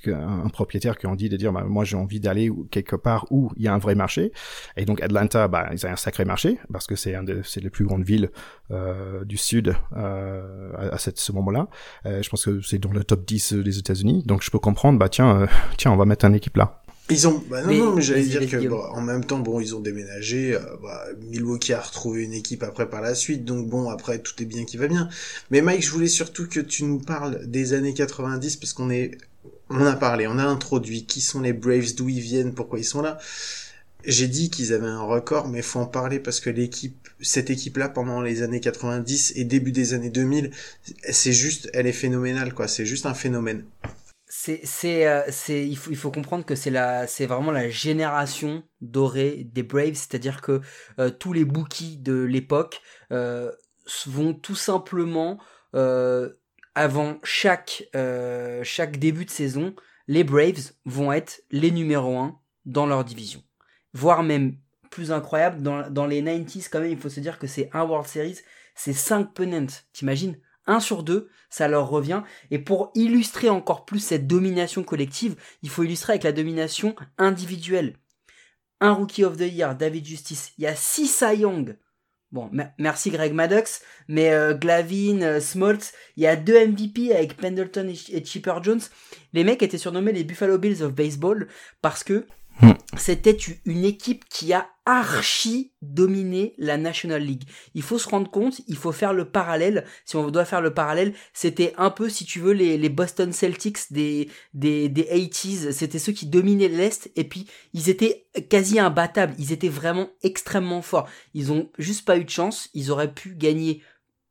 un, propriétaire qui en dit de dire bah, moi j'ai envie d'aller quelque part où il y a un vrai marché. Et donc Atlanta, bah ils ont un sacré marché parce que c'est un c'est les plus grandes villes euh, du sud euh, à, ce moment-là. Euh, je pense que c'est dans le top 10 des États-Unis. Donc je peux comprendre bah tiens tiens on va mettre une équipe là. Ils ont, bah non, non, mais j'allais dire que, en même temps, bon, ils ont déménagé, euh, bah, Milwaukee a retrouvé une équipe après par la suite, donc bon, après, tout est bien qui va bien. Mais Mike, je voulais surtout que tu nous parles des années 90, parce qu'on est, on a parlé, on a introduit qui sont les Braves, d'où ils viennent, pourquoi ils sont là. J'ai dit qu'ils avaient un record, mais faut en parler parce que l'équipe, cette équipe-là, pendant les années 90 et début des années 2000, c'est juste, elle est phénoménale, quoi. C'est juste un phénomène c'est c'est euh, c'est il faut il faut comprendre que c'est la c'est vraiment la génération dorée des Braves. C'est-à-dire que euh, tous les bookies de l'époque euh, vont tout simplement avant chaque chaque début de saison les Braves vont être les numéros 1 dans leur division. Voire même plus incroyable dans dans les 90s quand même il faut se dire que c'est un World Series c'est 5 pennants. T'imagines? 1 sur 2, ça leur revient. Et pour illustrer encore plus cette domination collective, il faut illustrer avec la domination individuelle. Un Rookie of the Year, David Justice. Il y a 6 Cy Young. Bon, merci Greg Maddox, mais euh, Glavin, euh, Smoltz, il y a deux MVP avec Pendleton et, et Chipper Jones. Les mecs étaient surnommés les Buffalo Bills of Baseball parce que Hmm. C'était une équipe qui a archi dominé la National League. Il faut se rendre compte, il faut faire le parallèle. Si on doit faire le parallèle, c'était un peu, si tu veux, les, Boston Celtics des, des, des 80s. C'était ceux qui dominaient l'Est et puis ils étaient quasi imbattables. Ils étaient vraiment extrêmement forts. Ils ont juste pas eu de chance. Ils auraient pu gagner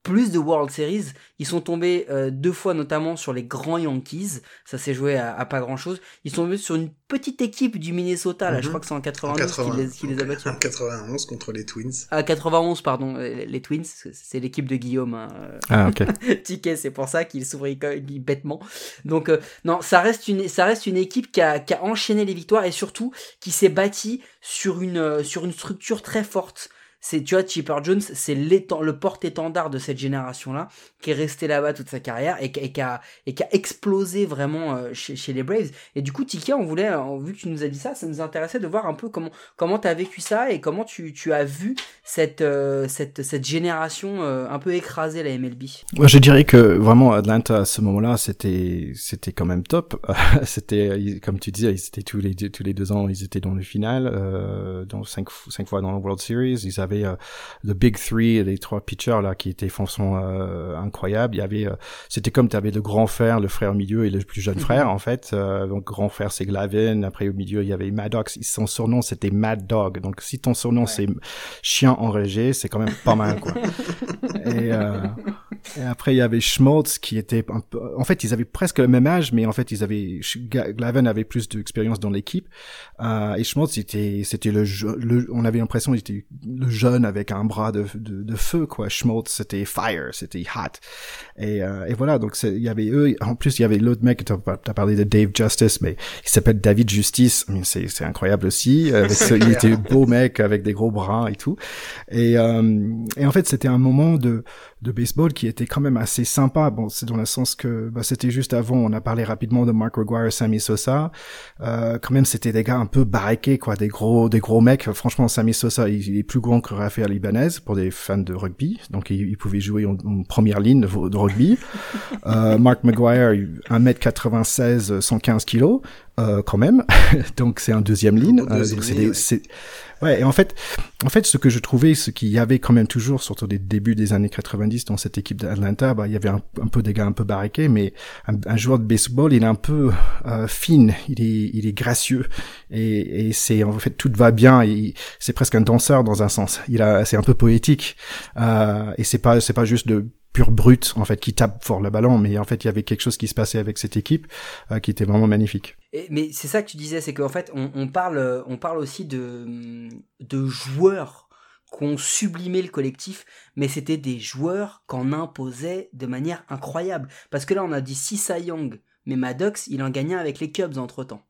plus de World Series. Ils sont tombés euh, deux fois notamment sur les grands Yankees. Ça s'est joué à, pas grand chose. Ils sont tombés sur une petite équipe du Minnesota. Là, je mhm. crois que c'est en 91 qui les, a battus. En 91 contre les Twins. Ah 91 pardon, les, Twins, c'est l'équipe de Guillaume. Hein. Ah ok. Ticket, c'est pour ça qu'il s'ouvrit bêtement. Donc euh, non, ça reste une ça reste une équipe qui a, qui a enchaîné les victoires et surtout qui s'est bâtie sur une euh, sur une structure très forte c'est tu vois Chipper Jones c'est le porte-étendard de cette génération là qui est resté là-bas toute sa carrière et, qui a et qui a explosé vraiment euh, chez, les Braves. Et du coup Tiki on voulait vu que tu nous as dit ça ça nous intéressait de voir un peu comment comment tu as vécu ça et comment tu, tu as vu cette euh, cette cette génération euh, un peu écraser la MLB. Moi je dirais que vraiment Atlanta à ce moment-là c'était c'était quand même top. C'était comme tu disais ils étaient tous les tous les deux ans ils étaient dans le final euh, dans cinq cinq fois dans le World Series. Ils avaient avait euh, le Big Three, les trois pitchers là qui étaient franchement euh, incroyables. Il y avait, euh, c'était comme tu avais le grand frère, le frère au milieu et le plus jeune frère en fait. donc grand frère c'est Glavin. Après au milieu il y avait Maddox. Son surnom c'était Mad Dog. Donc si ton surnom c'est chien enragé, c'est quand même pas mal quoi. et, et après il y avait Schmaltz qui était un peu, en fait ils avaient presque le même âge, mais en fait ils avaient Glavin avait plus d'expérience dans l'équipe. et Schmaltz c'était c'était le, le on avait l'impression qu'il était le jeune avec un bras de, de, de feu quoi. Schmaltz c'était fire c'était hot. Et, euh, et voilà donc il y avait eux en plus il y avait l'autre mec tu as parlé de Dave Justice mais il s'appelle David Justice. C'est incroyable aussi il était beau mec avec des gros bras et tout. Et euh, et en fait c'était un moment de de baseball qui était quand même assez sympa. Bon, c'est dans le sens que bah, c'était juste avant, on a parlé rapidement de Mark McGuire, Sammy Sosa. Euh, quand même, c'était des gars un peu barriqués, quoi, des gros, des gros mecs. Franchement, Sammy Sosa, il, est plus grand que Rafael Ibanez pour des fans de rugby, donc il, pouvait jouer en, première ligne de, rugby. euh, Mark McGuire, 1m96, 115 kilos. Euh, quand même. donc c'est un deuxième ligne. Euh, Ouais, et en fait, en fait, ce que je trouvais, ce qu'il y avait quand même toujours, surtout des débuts des années 90 dans cette équipe d'Atlanta, bah, il y avait un, peu des gars un peu barriqués, mais un, joueur de baseball, il est un peu euh, fine, il est, il est gracieux, et, et c'est en fait tout va bien. C'est presque un danseur dans un sens. Il a, c'est un peu poétique, euh, et c'est pas, c'est pas juste de pure brute en fait qui tape fort le ballon mais en fait il y avait quelque chose qui se passait avec cette équipe euh, qui était vraiment magnifique mais c'est ça que tu disais c'est qu'en fait on, parle on parle aussi de de joueurs qu'on sublimait le collectif mais c'était des joueurs qu'on imposait de manière incroyable parce que là on a dit Sisa Young mais Maddox il en gagnait avec les Cubs entre temps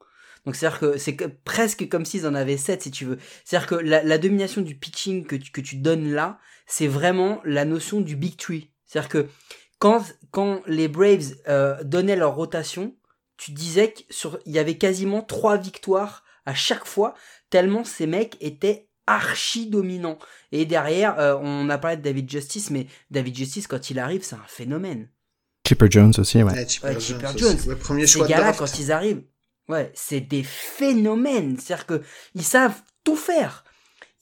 donc c'est-à-dire que c'est presque comme s'ils en avaient 7 si tu veux. C'est-à-dire que la, domination du pitching que tu, que tu donnes là, c'est vraiment la notion du big tree. C'est-à-dire que quand, quand les Braves euh, donnaient leur rotation, tu disais qu'il y avait quasiment trois victoires à chaque fois, tellement ces mecs étaient archi dominants. Et derrière, euh, on a parlé de David Justice, mais David Justice, quand il arrive, c'est un phénomène. Chipper Jones aussi, ouais. Chipper, Jones. Le premier Ces gars-là, quand ils arrivent, ouais, c'est des phénomènes. C'est-à-dire que ils savent tout faire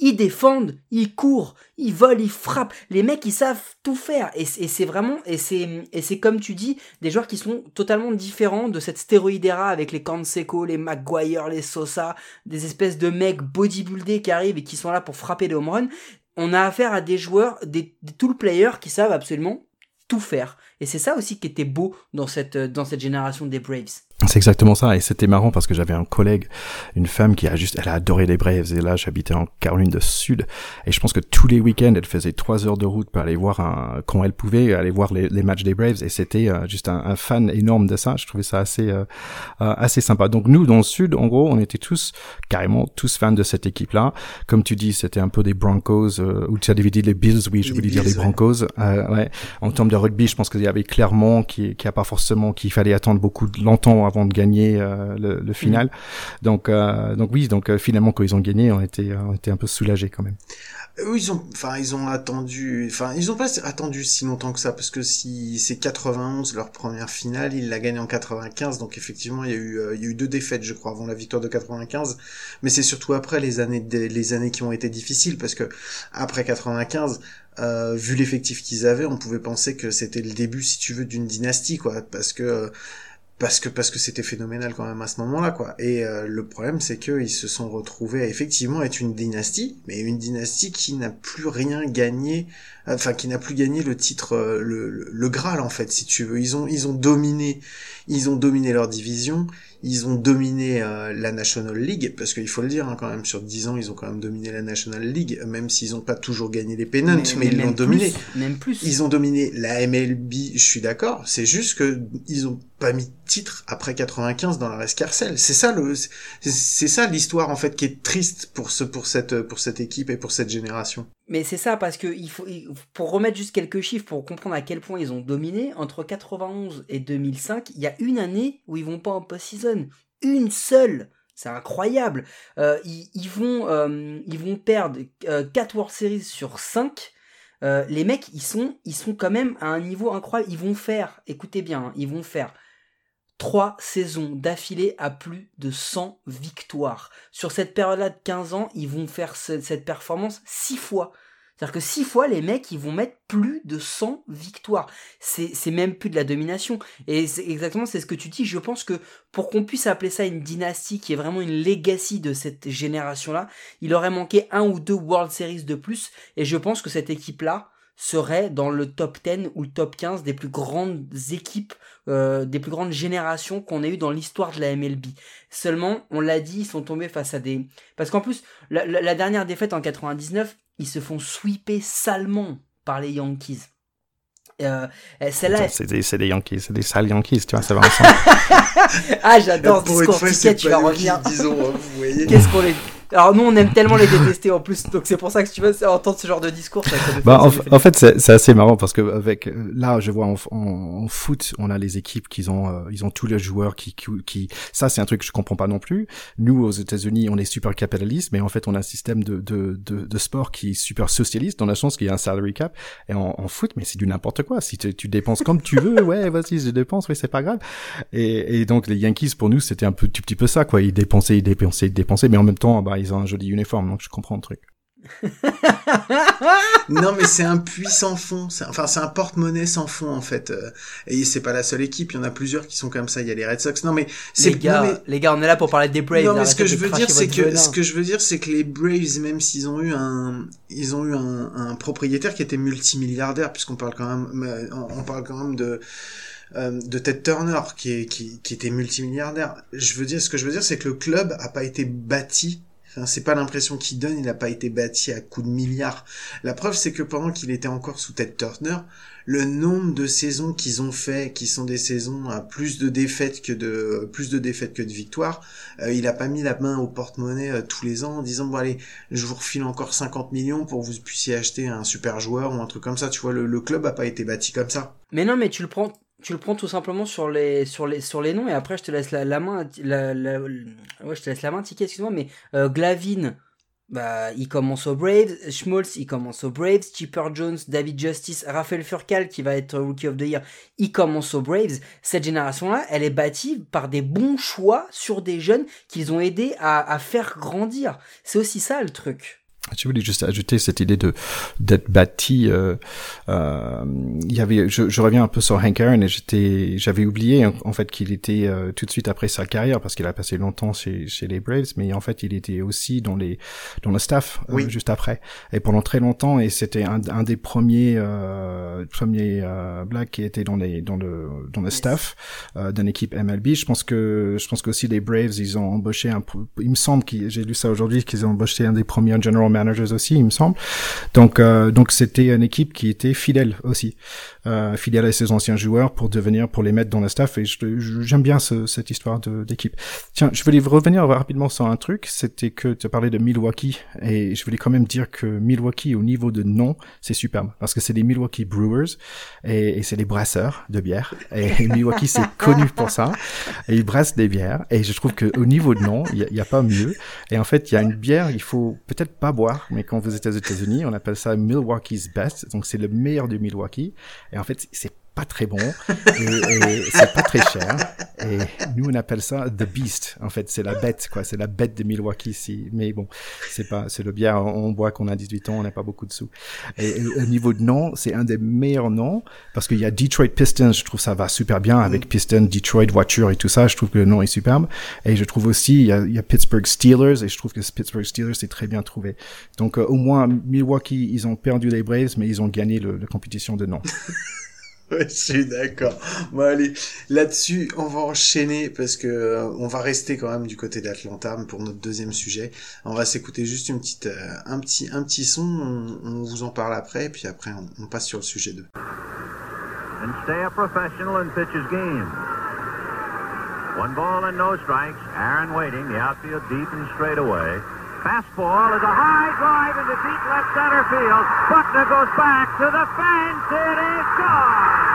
ils défendent, ils courent, ils volent, ils frappent. Les mecs, ils savent tout faire. Et, c'est vraiment, et c'est, comme tu dis, des joueurs qui sont totalement différents de cette stéroïdera avec les Canseco, les Maguire, les Sosa, des espèces de mecs bodybuildés qui arrivent et qui sont là pour frapper les home runs. On a affaire à des joueurs, des, des tool players qui savent absolument tout faire. Et c'est ça aussi qui était beau dans cette, dans cette génération des Braves. C'est exactement ça, et c'était marrant parce que j'avais un collègue, une femme qui a juste, elle a adoré les Braves, et là j'habitais en Caroline du Sud, et je pense que tous les week-ends elle faisait trois heures de route pour aller voir un, quand elle pouvait aller voir les, les matchs des Braves, et c'était euh, juste un, un, fan énorme de ça. Je trouvais ça assez euh, euh, assez sympa. Donc nous dans le Sud, en gros, on était tous carrément tous fans de cette équipe-là. Comme tu dis, c'était un peu des Broncos, ou tu avais dit les Bills, oui, je voulais dire les Broncos. ouais. En termes de rugby, je pense qu'il y avait clairement qui qui a pas forcément qu'il fallait attendre beaucoup longtemps avant de gagner euh, le, le, final. Mm. Donc, euh, donc oui, donc euh, finalement quand ils ont gagné, on était, on était un peu soulagés quand même. Oui, ils ont, enfin, ils ont attendu, enfin, ils ont pas attendu si longtemps que ça, parce que si c'est 91 leur première finale, ils la gagnent en 95, donc effectivement, il y a eu, il y a eu deux défaites, je crois, avant la victoire de 95, mais c'est surtout après les années, les années qui ont été difficiles, parce que après 95, euh, vu l'effectif qu'ils avaient, on pouvait penser que c'était le début, si tu veux, d'une dynastie, quoi, parce que parce que parce que c'était phénoménal quand même à ce moment-là quoi. Et euh, le problème c'est qu'ils se sont retrouvés à effectivement être une dynastie, mais une dynastie qui n'a plus rien gagné enfin qui n'a plus gagné le titre, euh, le, le, Graal en fait, si tu veux. Ils ont ils ont dominé, ils ont dominé leur division, ils ont dominé euh, la National League, parce qu'il faut le dire hein, quand même, sur 10 ans, ils ont quand même dominé la National League, même s'ils n'ont pas toujours gagné les pennants, mais, ils l'ont dominé. Même plus. Ils ont dominé la MLB, je suis d'accord. C'est juste que ils ont pas mis de titre après 95 dans la escarcelle. C'est ça le, c'est ça l'histoire en fait qui est triste pour ce, pour cette, pour cette équipe et pour cette génération. Mais c'est ça parce que il faut, pour remettre juste quelques chiffres pour comprendre à quel point ils ont dominé entre 91 et 2005, il y a une année où ils vont pas en post-season, une seule. C'est incroyable. Euh, ils, vont, euh, ils vont perdre 4 euh, World Series sur 5. les mecs, ils sont, ils sont quand même à un niveau incroyable. Ils vont faire, écoutez bien, hein, ils vont faire trois saisons d'affilée à plus de 100 victoires. Sur cette période-là de 15 ans, ils vont faire cette performance six fois. C'est-à-dire que six fois, les mecs, ils vont mettre plus de 100 victoires. C'est, même plus de la domination. Et c'est exactement, c'est ce que tu dis. Je pense que pour qu'on puisse appeler ça une dynastie qui est vraiment une legacy de cette génération-là, il aurait manqué un ou deux World Series de plus. Et je pense que cette équipe-là, serait dans le top 10 ou le top 15 des plus grandes équipes, euh, des plus grandes générations qu'on ait eu dans l'histoire de la MLB. Seulement, on l'a dit, ils sont tombés face à des... Parce qu'en plus, la, dernière défaite en 99, ils se font sweeper salement par les Yankees. Euh, celle-là, c'est des, des, Yankees, c'est des sales Yankees, tu vois, ça va ensemble. ah, j'adore ce discours tu vas revenir. Qu'est-ce qu'on les alors nous, on aime tellement les détester en plus, donc c'est pour ça que si tu veux entendre ce genre de discours. Ça, bah, en, fait, c'est assez marrant parce que avec là, je vois en, en, foot, on a les équipes qui ont, euh, ils ont tous les joueurs qui, qui, ça c'est un truc que je comprends pas non plus. Nous aux États-Unis, on est super capitaliste, mais en fait, on a un système de de, de, de sport qui est super socialiste dans la chance qu'il y a un salary cap. Et en, en foot, mais c'est du n'importe quoi. Si tu, tu, dépenses comme tu veux, ouais, vas-y, je dépense, oui, c'est pas grave. Et, et donc les Yankees pour nous, c'était un peu, petit peu ça, quoi. Ils dépensaient, ils dépensaient, ils dépensaient, mais en même temps, bah ils ont un joli uniforme, donc je comprends le truc. non mais c'est un puissant fond, enfin c'est un porte-monnaie sans fond en fait. Euh, et c'est pas la seule équipe, il y en a plusieurs qui sont comme ça. Il y a les Red Sox. Non mais les gars, les gars, on est là pour parler des Braves. Non mais ce que je veux dire c'est que ce que je veux dire c'est que les Braves, même s'ils ont eu un, ils ont eu un, un propriétaire qui était multimilliardaire, puisqu'on parle quand même, on parle quand même de euh, de Ted Turner qui, est, qui, qui était multimilliardaire. Je veux dire, ce que je veux dire, c'est que le club a pas été bâti C'est pas l'impression qu'il donne, il n'a pas été bâti à coups de milliards. La preuve, c'est que pendant qu'il était encore sous Ted Turner, le nombre de saisons qu'ils ont fait, qui sont des saisons à plus de défaites que de plus de défaites que de victoires, euh, il a pas mis la main au porte-monnaie euh, tous les ans en disant bon allez, je vous refile encore 50 millions pour que vous puissiez acheter un super joueur ou un truc comme ça. Tu vois, le, le club a pas été bâti comme ça. Mais non, mais tu le prends tu le prends tout simplement sur les sur les sur les noms et après je te laisse la, main la, ouais je te laisse la main ticket excuse-moi mais euh, Glavin bah il commence aux Braves Schmoltz il commence aux Braves Chipper Jones David Justice Raphaël Furcal qui va être rookie of the year il commence aux Braves. Cette génération là elle est bâtie par des bons choix sur des jeunes qu'ils ont aidé à, à faire grandir. C'est aussi ça le truc je voulais juste ajouter cette idée de d'être bâti. Euh, euh, il y avait, je, je, reviens un peu sur Hank Aaron et j'étais, j'avais oublié en, fait qu'il était euh, tout de suite après sa carrière parce qu'il a passé longtemps chez, chez les Braves, mais en fait il était aussi dans les dans le staff euh, oui. juste après et pendant très longtemps et c'était un, un des premiers euh, premiers blacks qui était dans les dans le dans le staff d'une équipe MLB. Je pense que je pense qu'aussi les Braves ils ont embauché un, il me semble que j'ai lu ça aujourd'hui qu'ils ont embauché un des premiers general managers aussi, il me semble. Donc, euh, donc c'était une équipe qui était fidèle aussi, euh, fidèle à ses anciens joueurs pour devenir, pour les mettre dans le staff. Et j'aime bien ce, cette histoire d'équipe. Tiens, je voulais revenir rapidement sur un truc. C'était que tu parlais de Milwaukee et je voulais quand même dire que Milwaukee au niveau de nom, c'est superbe parce que c'est les Milwaukee Brewers et, et c'est les brasseurs de bière. Et Milwaukee c'est connu pour ça. Et ils brassent des bières. Et je trouve que au niveau de nom, il n'y a, a, pas mieux. Et en fait, il y a une bière, il faut peut-être pas boire mais quand vous êtes aux États-Unis, on appelle ça Milwaukee's Best. Donc c'est le meilleur de Milwaukee. Et en fait, c'est pas très bon et, et c'est pas très cher. Et nous, on appelle ça The Beast. En fait, c'est la bête, quoi. C'est la bête de Milwaukee ici. Mais bon, c'est pas, c'est le bière, on boit qu'on a 18 ans, on n'a pas beaucoup de sous. Et, au niveau de nom, c'est un des meilleurs noms parce qu'il y a Detroit Pistons. Je trouve ça va super bien avec mm. Pistons, Detroit, voiture et tout ça. Je trouve que le nom est superbe. Et je trouve aussi, il y a, il y a Pittsburgh Steelers et je trouve que Pittsburgh Steelers, c'est très bien trouvé. Donc, euh, au moins, Milwaukee, ils ont perdu les Braves, mais ils ont gagné le, la compétition de nom. Ouais, je suis d'accord. Bon allez, là-dessus, on va enchaîner parce que euh, on va rester quand même du côté d'Atlanta pour notre deuxième sujet. On va s'écouter juste une petite, euh, un petit, un petit son. On, vous en parle après, et puis après on, passe sur le sujet 2. And stay a professional and pitch his game. One ball and no strikes. Aaron waiting, the outfield deep and straight away. Fastball is a high drive into deep left center field. Buckner goes back to the fence. It is gone.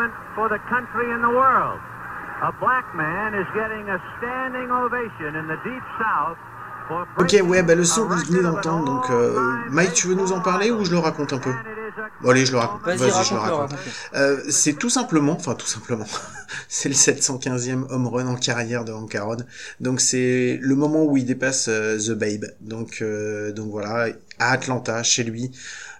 Moment for the country and the world. A black man is getting a standing ovation in the deep south Ok, ouais, bah le son que vous venez d'entendre, donc euh, Mike, tu veux nous en parler ou je le raconte un peu Bon, allez, je le raconte. Vas-y, je le raconte. Euh, c'est tout simplement, enfin tout simplement, c'est le 715e home run en carrière de Hank Aaron. Donc c'est le moment où il dépasse euh, The Babe. Donc euh, donc voilà, à Atlanta, chez lui.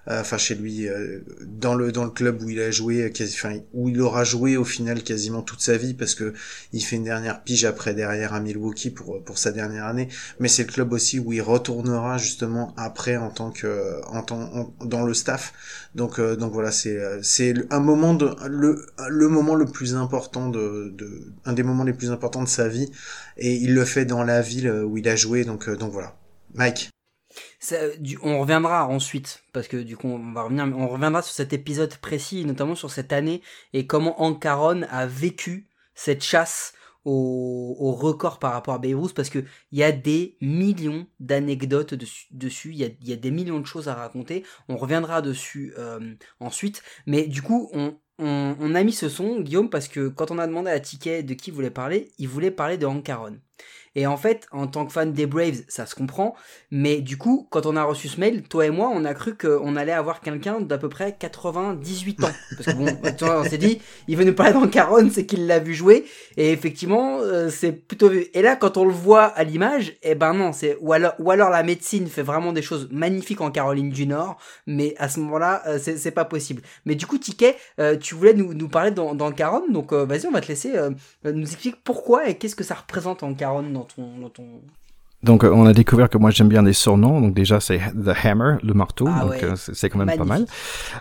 Euh, enfin chez lui, euh, dans le dans le club où il a joué, enfin où il aura joué au final quasiment toute sa vie parce que il fait une dernière pige après derrière à Milwaukee pour pour sa dernière année. Mais c'est le club aussi où il retournera justement après en tant que en tant dans le staff. Donc euh, donc voilà, c'est c'est un moment de le le moment le plus important de, de un des moments les plus importants de sa vie et il le fait dans la ville où il a joué. Donc donc voilà, Mike on reviendra ensuite parce que du coup on va revenir, on reviendra sur cet épisode précis, notamment sur cette année et comment Ancaron a vécu cette chasse au, record par rapport à Beirut parce que il y a des millions d'anecdotes dessus, il y a, des millions de choses à raconter. On reviendra dessus euh, ensuite, mais du coup on, a mis ce son Guillaume parce que quand on a demandé à Ticket de qui voulait parler, il voulait parler de Ancaron. Et en fait, en tant que fan des Braves, ça se comprend. Mais du coup, quand on a reçu ce mail, toi et moi, on a cru qu'on allait avoir quelqu'un d'à peu près 98 ans. Parce que bon, on s'est dit, il veut nous parler dans Caron, c'est qu'il l'a vu jouer. Et effectivement, euh, c'est plutôt vu. Et là, quand on le voit à l'image, eh ben non, c'est ou alors, ou alors la médecine fait vraiment des choses magnifiques en Caroline du Nord. Mais à ce moment-là, euh, c'est pas possible. Mais du coup, Ticket, euh, tu voulais nous, nous parler dans, dans Caron. Donc vas-y, on va te laisser nous expliquer pourquoi et qu'est-ce que ça représente en Donc euh, on a découvert que moi j'aime bien les surnoms. Donc déjà c'est The Hammer, le marteau. Ah donc euh, c'est quand même pas mal.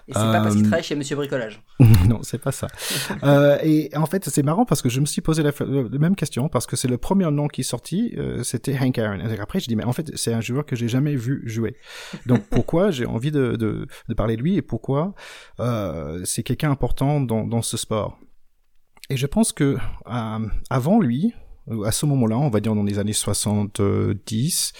Et c'est pas parce qu'il euh, travaille chez Monsieur Bricolage. non, c'est pas ça. euh, et en fait c'est marrant parce que je me suis posé la, même question parce que c'est le premier nom qui est sorti, c'était Hank Aaron. Et après je dis mais en fait c'est un joueur que j'ai jamais vu jouer. Donc pourquoi j'ai envie de, de, de, parler de lui et pourquoi c'est quelqu'un important dans, dans ce sport? Et je pense que avant lui, à ce moment-là, on va dire dans les années 70,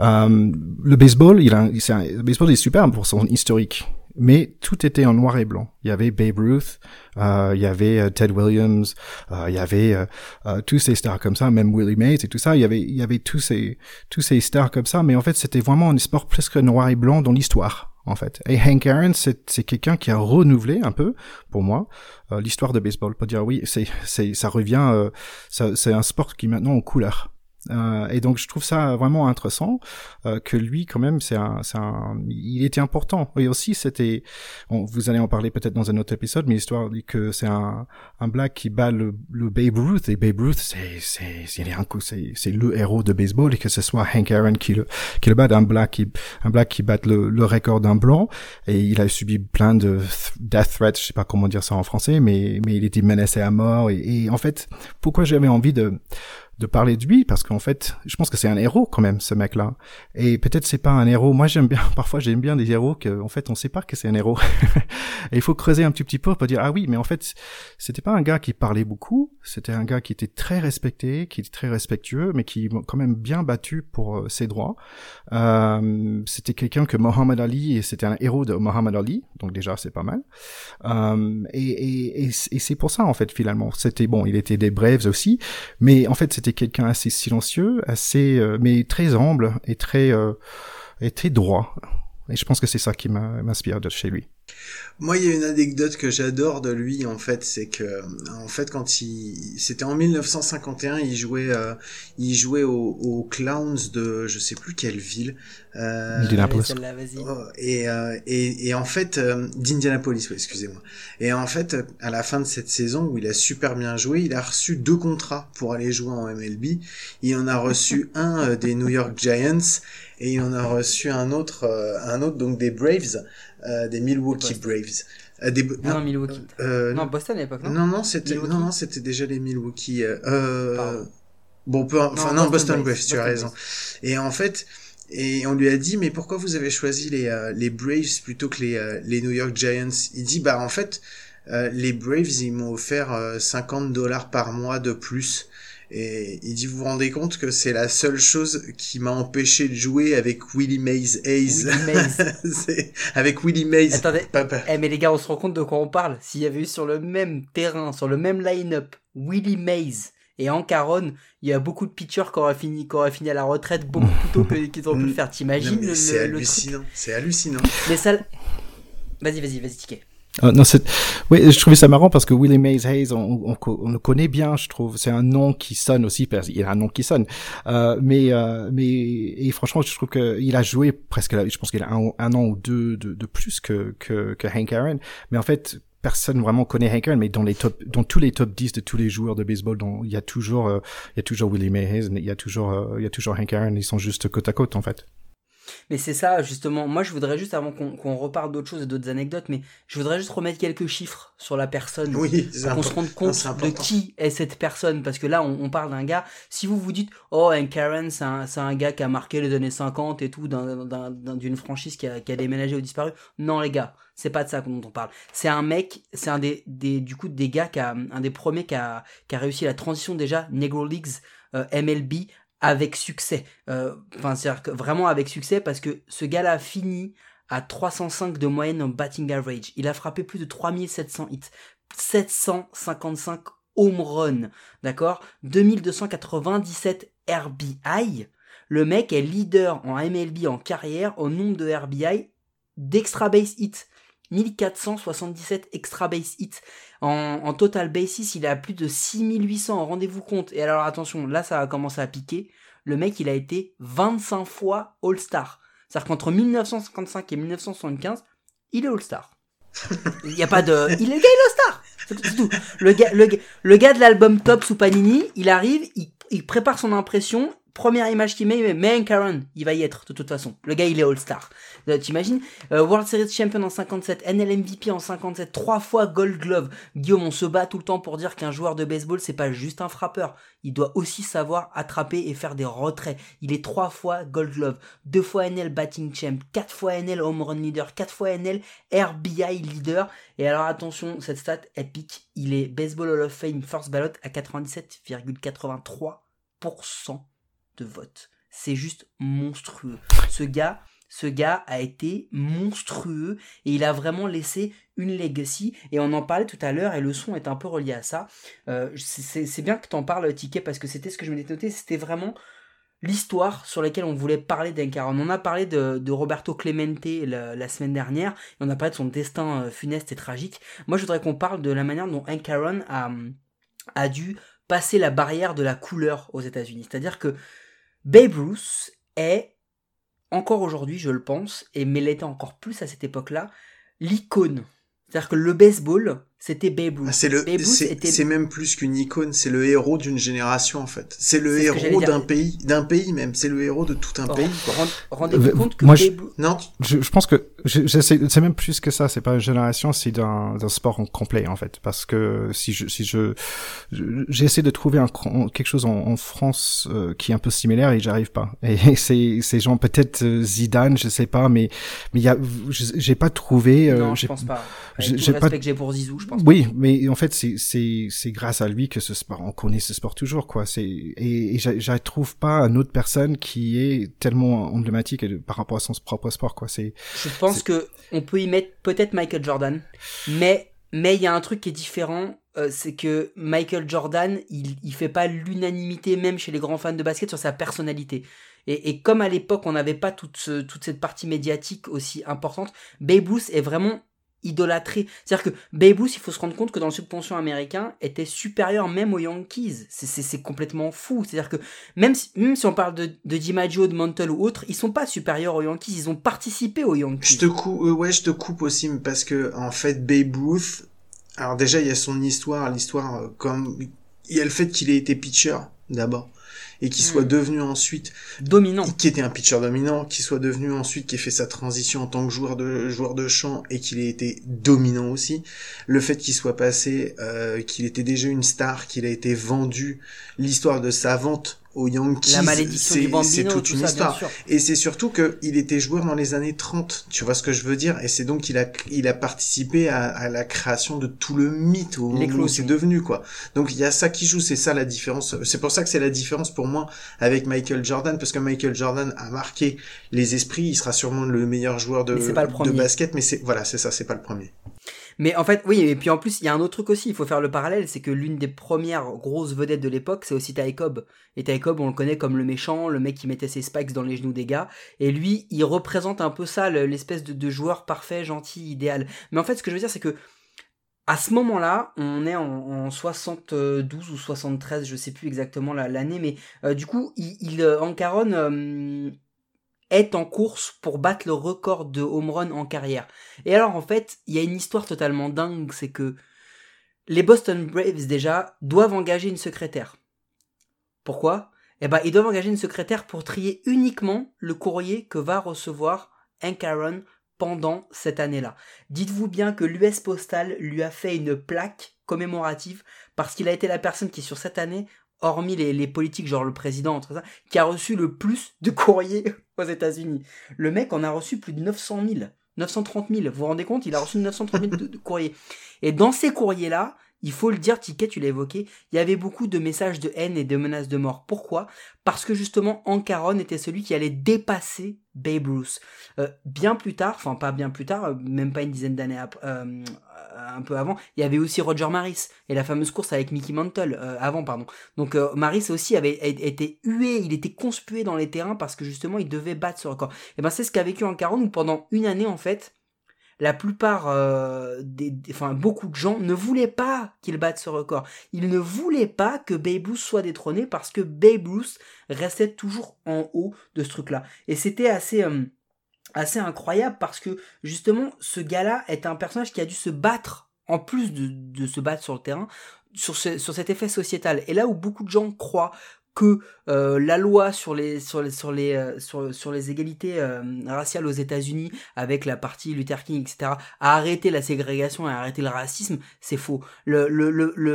euh, le baseball, il a, le baseball est super pour son historique, mais tout était en noir et blanc. Il y avait Babe Ruth, euh, il y avait euh, Ted Williams, euh, il y avait euh, euh, tous ces stars comme ça, même Willie Mays et tout ça. Il y avait, il y avait tous ces, tous ces stars comme ça, mais en fait, c'était vraiment un sport presque noir et blanc dans l'histoire en fait. Et Hank Aaron, c'est quelqu'un qui a renouvelé un peu, pour moi, euh, l'histoire de baseball. Pour dire oui, c'est ça revient, euh, c'est un sport qui maintenant en couleur. Euh, et donc je trouve ça vraiment intéressant euh, que lui quand même c'est un, un, il était important. Et aussi c'était, vous allez en parler peut-être dans un autre épisode, mais l'histoire dit que c'est un, un black qui bat le, le Babe Ruth. Et Babe Ruth c'est c'est c'est c'est le héros de baseball et que ce soit Hank Aaron qui le qui le bat un black qui un black qui bat le, le record d'un blanc. Et il a subi plein de death threats, je sais pas comment dire ça en français, mais mais il était menacé à mort. Et, et en fait pourquoi j'avais envie de de parler de lui parce qu'en fait, je pense que c'est un héros quand même ce mec-là. Et peut-être c'est pas un héros. Moi, j'aime bien. Parfois, j'aime bien des héros que, en fait, on sait pas que c'est un héros. et il faut creuser un petit petit peu pour dire ah oui, mais en fait, c'était pas un gars qui parlait beaucoup. C'était un gars qui était très respecté, qui était très respectueux, mais qui quand même bien battu pour euh, ses droits. Euh, c'était quelqu'un que Mohamed Ali et c'était un héros de Mohamed Ali. Donc déjà, c'est pas mal. Euh, et, et, et, et c'est pour ça en fait finalement. C'était bon, il était des Braves aussi, mais en fait c'était quelqu'un assez silencieux, assez euh, mais très humble et très euh, et très droit. Et je pense que c'est ça qui m'inspire de chez lui. Moi, il y a une anecdote que j'adore de lui, en fait, c'est que, en fait, quand il, c'était en 1951, il jouait, euh, il jouait aux, Clowns de, je sais plus quelle ville. Euh, Indianapolis. Oh, et, euh, et, et, en fait, euh, d'Indianapolis, oui, excusez-moi. Et en fait, à la fin de cette saison où il a super bien joué, il a reçu deux contrats pour aller jouer en MLB. Il en a reçu un des New York Giants et il en a reçu un autre, un autre donc des Braves. Euh, des Milwaukee Braves. Euh, des, non, non, Milwaukee. Euh, non, Boston à l'époque, non Non, non, c'était, non, non, c'était déjà les Milwaukee. Euh, bon, peu, enfin, non, Boston, Braves, tu as raison. Et en fait, et on lui a dit, mais pourquoi vous avez choisi les, les Braves plutôt que les, les New York Giants? Il dit, bah, en fait, les Braves, ils m'ont offert 50 dollars par mois de plus. Et il dit, vous vous rendez compte que c'est la seule chose qui m'a empêché de jouer avec Willie Mays Hayes. Willie Mays. avec Willie Mays. Attendez. Eh, mais les gars, on se rend compte de quoi on parle. S'il y avait eu sur le même terrain, sur le même line-up, Willie Mays et Ancaron, il y a beaucoup de pitchers qui auraient fini, qui auraient fini à la retraite beaucoup plus tôt qu'ils auraient pu le faire. T'imagines C'est hallucinant. C'est hallucinant. Mais ça. Vas-y, vas-y, vas-y, ticket. Uh, non, c'est, oui, je trouvais ça marrant parce que Willie Mays Hayes, on, on, on, le connaît bien, je trouve. C'est un nom qui sonne aussi, parce qu'il a un nom qui sonne. Euh, mais, euh, mais, et franchement, je trouve qu'il a joué presque, je pense qu'il a un, un, an ou deux de, de plus que, que, que Hank Aaron. Mais en fait, personne vraiment connaît Hank Aaron, mais dans les top, dans tous les top 10 de tous les joueurs de baseball, il y a toujours, euh, il y a toujours Willie Mays il y a toujours, euh, il y a toujours Hank Aaron, ils sont juste côte à côte, en fait. Mais c'est ça, justement. Moi, je voudrais juste, avant qu'on reparle d'autres choses et d'autres anecdotes, mais je voudrais juste remettre quelques chiffres sur la personne. Oui, pour qu'on se rende compte de qui est cette personne. Parce que là, on, parle d'un gars. Si vous vous dites, oh, un Karen, c'est un, un, gars qui a marqué les années 50 et tout, d'une franchise qui a, qui a déménagé ou disparu. Non, les gars, c'est pas de ça dont on parle. C'est un mec, c'est un des, des, du coup, des gars qui a, un des premiers qui a, qui a réussi la transition déjà, Negro Leagues, euh, MLB, avec succès. Euh, enfin, c'est-à-dire vraiment avec succès parce que ce gars-là a fini à 305 de moyenne en batting average. Il a frappé plus de 3700 hits. 755 home run. D'accord? 2297 RBI. Le mec est leader en MLB en carrière au nombre de RBI d'extra base hits. 1477 extra base hits. En, total basis, il a plus de 6800, rendez-vous compte. Et alors attention, là ça a commencé à piquer. Le mec, il a été 25 fois All-Star. C'est-à-dire qu'entre 1955 et 1975, il est All-Star. Il n'y a pas de... Il est gars, il est All-Star C'est tout. Le gars, le, gars de l'album Top sous Panini, il arrive, il, il prépare son impression, première image qu'il met, Man Karen, il va y être de toute façon. Le gars, il est All-Star. Euh, t'imagines? Euh, World Series Champion en 57, NL MVP en 57, trois fois Gold Glove. Guillaume, on se bat tout le temps pour dire qu'un joueur de baseball, c'est pas juste un frappeur. Il doit aussi savoir attraper et faire des retraits. Il est trois fois Gold Glove, deux fois NL Batting Champ, quatre fois NL Home Run Leader, quatre fois NL RBI Leader. Et alors attention, cette stat épique, il est Baseball Hall of Fame First Ballot à 97,83% de vote. C'est juste monstrueux. Ce gars, ce gars a été monstrueux et il a vraiment laissé une legacy. Et on en parlait tout à l'heure et le son est un peu relié à ça. Euh, c'est bien que tu en parles, Ticket, parce que c'était ce que je m'étais noté. C'était vraiment l'histoire sur laquelle on voulait parler d'Encar. On a parlé de, Roberto Clemente la, semaine dernière, et on a parlé de son destin euh, funeste et tragique. Moi, je voudrais qu'on parle de la manière dont Encaron a, a dû passer la barrière de la couleur aux États-Unis. C'est-à-dire que Babe Ruth est, encore aujourd'hui, je le pense, et mais l'était encore plus à cette époque-là, l'icône. C'est-à-dire que le baseball, c'était Babe Ruth. Ah, c'est le, c'est même plus qu'une icône, c'est le héros d'une génération en fait. C'est le héros d'un pays, d'un pays même. C'est le héros de tout un pays. Rendez-vous euh, compte que Moi, Babe... non, je, je, pense que c'est même plus que ça. C'est pas une génération, c'est d'un sport en complet en fait. Parce que si je si je j'essaie de trouver un quelque chose en, en France euh, qui est un peu similaire et j'arrive pas. Et c'est ces gens peut-être euh, Zidane, je sais pas, mais mais il y a j'ai pas trouvé. non, je pense pas. J'ai pas que j'ai pour Zizou, je oui, mais en fait, c'est grâce à lui que ce sport, on connaît ce sport toujours, quoi. C'est et, et je trouve pas une autre personne qui est tellement emblématique par rapport à son propre sport, quoi. C'est. Je pense que on peut y mettre peut-être Michael Jordan, mais mais il y a un truc qui est différent, euh, c'est que Michael Jordan, il, il fait pas l'unanimité même chez les grands fans de basket sur sa personnalité. Et, et comme à l'époque on n'avait pas toute, ce, toute cette partie médiatique aussi importante, Babe Ruth est vraiment idolâtré. C'est-à-dire que Babe Ruth, il faut se rendre compte que dans le subconscient américain, était supérieur même aux Yankees. C'est complètement fou. C'est-à-dire que même si, même si on parle de, de DiMaggio, de Mantle ou autre, ils sont pas supérieurs aux Yankees. Ils ont participé aux Yankees. Je te coupe, euh, ouais, je te coupe aussi parce que en fait, Babe Ruth, alors déjà il y a son histoire, l'histoire euh, comme il y a le fait qu'il ait été pitcher d'abord et qui soit hmm. devenu ensuite dominant, qui était un pitcher dominant, qui soit devenu ensuite qui ait fait sa transition en tant que joueur de joueur de champ et qu'il ait été dominant aussi. Le fait qu'il soit passé, euh, qu'il était déjà une star, qu'il a été vendu, l'histoire de sa vente aux Yankees. La malédiction du Bambino, c'est toute une histoire. Et c'est surtout qu'il était joueur dans les années 30. Tu vois ce que je veux dire? Et c'est donc qu'il a, il a participé à, à, la création de tout le mythe au où c'est devenu, quoi. Donc il y a ça qui joue, c'est ça la différence. C'est pour ça que c'est la différence pour moi avec Michael Jordan, parce que Michael Jordan a marqué les esprits, il sera sûrement le meilleur joueur de, de basket, mais c'est, voilà, c'est ça, c'est pas le premier. Mais en fait, oui, et puis en plus, il y a un autre truc aussi, il faut faire le parallèle, c'est que l'une des premières grosses vedettes de l'époque, c'est aussi Ty. Et Ty on le connaît comme le méchant, le mec qui mettait ses spikes dans les genoux des gars. Et lui, il représente un peu ça, l'espèce de, joueur parfait, gentil, idéal. Mais en fait, ce que je veux dire, c'est que à ce moment-là, on est en, 72 ou 73, je sais plus exactement l'année, mais euh, du coup, il, il euh, encaronne euh, est en course pour battre le record de home run en carrière. Et alors en fait, il y a une histoire totalement dingue, c'est que les Boston Braves déjà doivent engager une secrétaire. Pourquoi? Eh ben, ils doivent engager une secrétaire pour trier uniquement le courrier que va recevoir Hank Aaron pendant cette année-là. Dites-vous bien que l'US Postal lui a fait une plaque commémorative parce qu'il a été la personne qui sur cette année hormis les, politiques, genre le président, ça, qui a reçu le plus de courriers aux États-Unis. Le mec en a reçu plus de 900 000. 930 000. Vous vous rendez compte? Il a reçu 930 000 de courriers. Et dans ces courriers-là, il faut le dire, Ticket, tu l'as évoqué, il y avait beaucoup de messages de haine et de menaces de mort. Pourquoi? Parce que justement, Ancaron était celui qui allait dépasser Babe Ruth. Euh, bien plus tard, enfin pas bien plus tard, euh, même pas une dizaine d'années euh, un peu avant, il y avait aussi Roger Maris et la fameuse course avec Mickey Mantle avant, pardon. Donc Maris aussi avait été hué, il était conspué dans les terrains parce que justement il devait battre ce record. Et ben c'est ce qu'a vécu Ancaron où pendant une année en fait, la plupart, euh, des, enfin beaucoup de gens ne voulaient pas qu'il batte ce record. Ils ne voulaient pas que Babe Ruth soit détrôné parce que Babe Ruth restait toujours en haut de ce truc-là. Et c'était assez euh, assez incroyable parce que justement ce gars-là est un personnage qui a dû se battre en plus de, se battre sur le terrain sur cet effet sociétal. Et là où beaucoup de gens croient que euh, la loi sur les sur les sur les euh, sur, sur les égalités euh, raciales aux États-Unis avec la partie Luther King etc a arrêté la ségrégation et a arrêté le racisme c'est faux. Le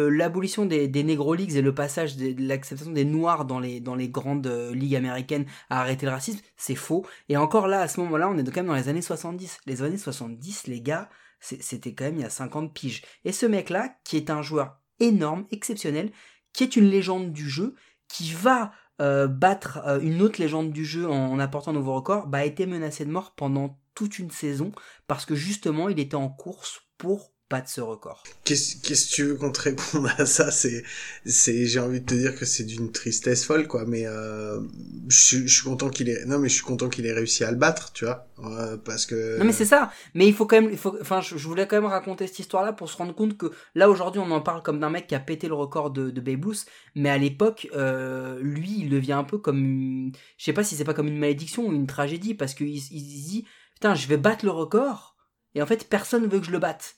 l'abolition le, des, des Negro Leagues et le passage de, l'acceptation des noirs dans les dans les grandes ligues américaines a arrêté le racisme c'est faux. Et encore là à ce moment-là on est quand même dans les années 70 les années 70 les gars c'était quand même il y a 50 piges et ce mec là qui est un joueur énorme exceptionnel qui est une légende du jeu qui va euh, battre euh, une autre légende du jeu en, apportant un nouveau record, bah, a été menacé de mort pendant toute une saison parce que justement il était en course pour pas de ce record. Qu'est-ce que tu veux qu'on te réponde à ça? C'est, c'est, j'ai envie de te dire que c'est d'une tristesse folle, quoi. Mais euh, je, suis content qu'il ait, non, mais je suis content qu'il ait réussi à le battre, tu vois, euh, parce que. Non, mais c'est ça. Mais il faut quand même, il faut, enfin, je, voulais quand même raconter cette histoire-là pour se rendre compte que là aujourd'hui, on en parle comme d'un mec qui a pété le record de, de Babe Ruth, mais à l'époque, euh, lui, il devient un peu comme, je sais pas si c'est pas comme une malédiction ou une tragédie, parce qu'il il dit, putain, je vais battre le record, et en fait, personne veut que je le batte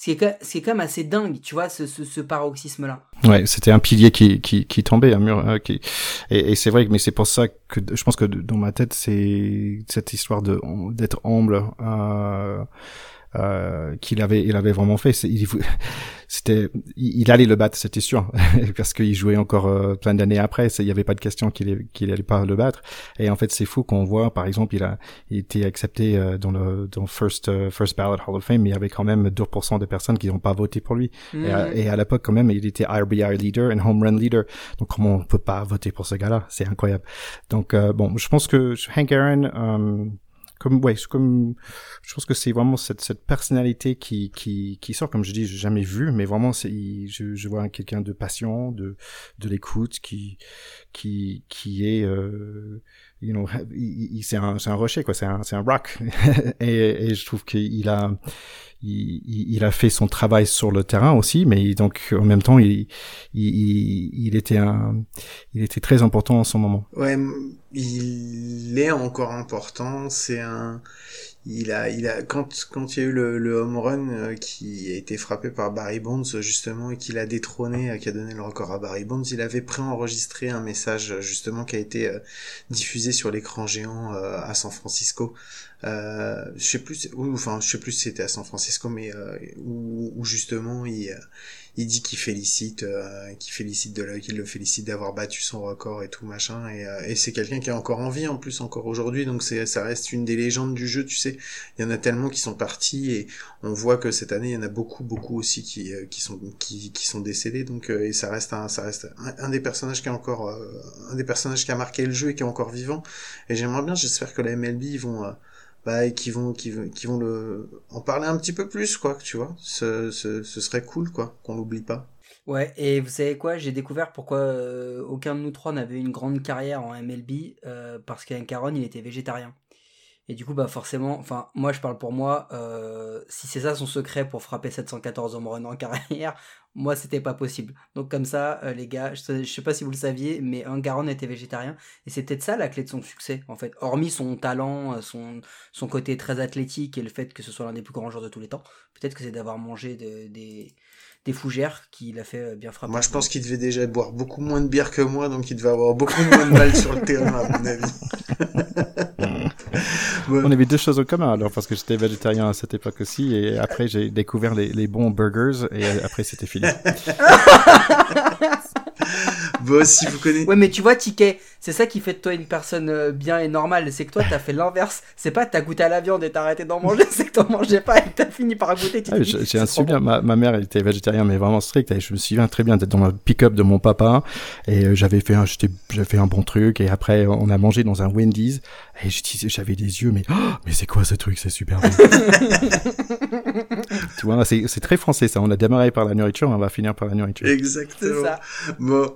c'est quand même assez dingue, tu vois, ce, ce, paroxysme-là. Ouais, c'était un pilier qui, qui, qui tombait, un mur. Euh, qui... Et, c'est vrai, mais c'est pour ça que je pense que dans ma tête, c'est cette histoire d'être humble. Euh, euh, qu'il avait, il avait vraiment fait. C'était, il, allait le battre, c'était sûr, parce qu'il jouait encore euh, plein d'années après. Il n'y avait pas de question qu'il qu'il allait pas le battre. Et en fait, c'est fou qu'on voit, par exemple, il a il été accepté euh, dans le dans first first ballot Hall of Fame, mais il y avait quand même 2% de personnes qui n'ont pas voté pour lui. Et à, mm. à l'époque, quand même, il était RBI leader et home run leader. Donc comment on peut pas voter pour ce gars-là? C'est incroyable. Donc bon, je pense que Hank Aaron comme ouais comme je pense que c'est vraiment cette cette personnalité qui qui qui sort. Comme je dis j'ai jamais vu mais vraiment c'est je, je vois quelqu'un de patient de de l'écoute qui qui qui est euh, you know c'est un un rocher quoi c'est un un rock et, je trouve qu'il a il, il, a fait son travail sur le terrain aussi, mais donc en même temps, il, il, il était un, il était très important en ce moment. Ouais, il est encore important. C'est un, il a, il a, quand, quand il y a eu le, le home run euh, qui a été frappé par Barry Bonds justement et qu'il a détrôné, euh, qui a donné le record à Barry Bonds, il avait préenregistré un message justement qui a été euh, diffusé sur l'écran géant à San Francisco. Je sais plus, enfin je sais plus si c'était à San Francisco, mais euh, où, justement il, il dit qu'il félicite, euh, qu'il félicite de qu'il le félicite d'avoir battu son record et tout machin, et, euh, et c'est quelqu'un qui est encore en vie en plus encore aujourd'hui, donc c'est ça reste une des légendes du jeu, tu sais. Il y en a tellement qui sont partis et on voit que cette année il y en a beaucoup beaucoup aussi qui qui sont qui, qui sont décédés, donc et ça reste un ça reste un, des personnages qui est encore un des personnages qui a marqué le jeu et qui est encore vivant. Et j'aimerais bien, j'espère que la MLB ils vont bah, et qui vont, qui, vont le, en parler un petit peu plus, quoi, tu vois. Ce, serait cool, quoi, qu'on l'oublie pas. Ouais, et vous savez quoi, j'ai découvert pourquoi euh, aucun de nous trois n'avait une grande carrière en MLB, euh, parce qu'un Caron, il était végétarien. Et du coup, bah forcément, enfin, moi je parle pour moi, euh, si c'est ça son secret pour frapper 714 home runs en carrière, moi c'était pas possible. Donc comme ça, euh, les gars, je, sais pas si vous le saviez, mais un Garonne était végétarien. Et c'est peut-être ça la clé de son succès, en fait. Hormis son talent, euh, son, son côté très athlétique et le fait que ce soit l'un des plus grands joueurs de tous les temps, peut-être que c'est d'avoir mangé des, des fougères qui l'a fait bien frapper. Moi je pense qu'il devait déjà boire beaucoup moins de bière que moi, donc il devait avoir beaucoup moins de balles sur le terrain, à mon avis. On avait deux choses en commun alors, parce que j'étais végétarien à cette époque aussi, et après j'ai découvert les, les, bons burgers, et après c'était fini. bon, si vous connaissez. Ouais, mais tu vois, Ticket, c'est ça qui fait de toi une personne euh, bien et normale. C'est que toi, t'as fait l'inverse. C'est pas t'as goûté à la viande et t'as arrêté d'en manger, c'est que t'en mangeais pas et t'as fini par goûter. Ah, j'ai un souvenir, ma, ma, mère elle était végétarienne, mais vraiment stricte. Et je me souviens très bien d'être dans le pick-up de mon papa, et euh, j'avais fait un, j'avais fait un bon truc, et après on a mangé dans un Wendy's, et j'avais des yeux, mais oh, mais c'est quoi ce truc? C'est super bon. tu vois, c'est très français ça. On a démarré par la nourriture, on va finir par la nourriture. Exactement. Ça. Bon,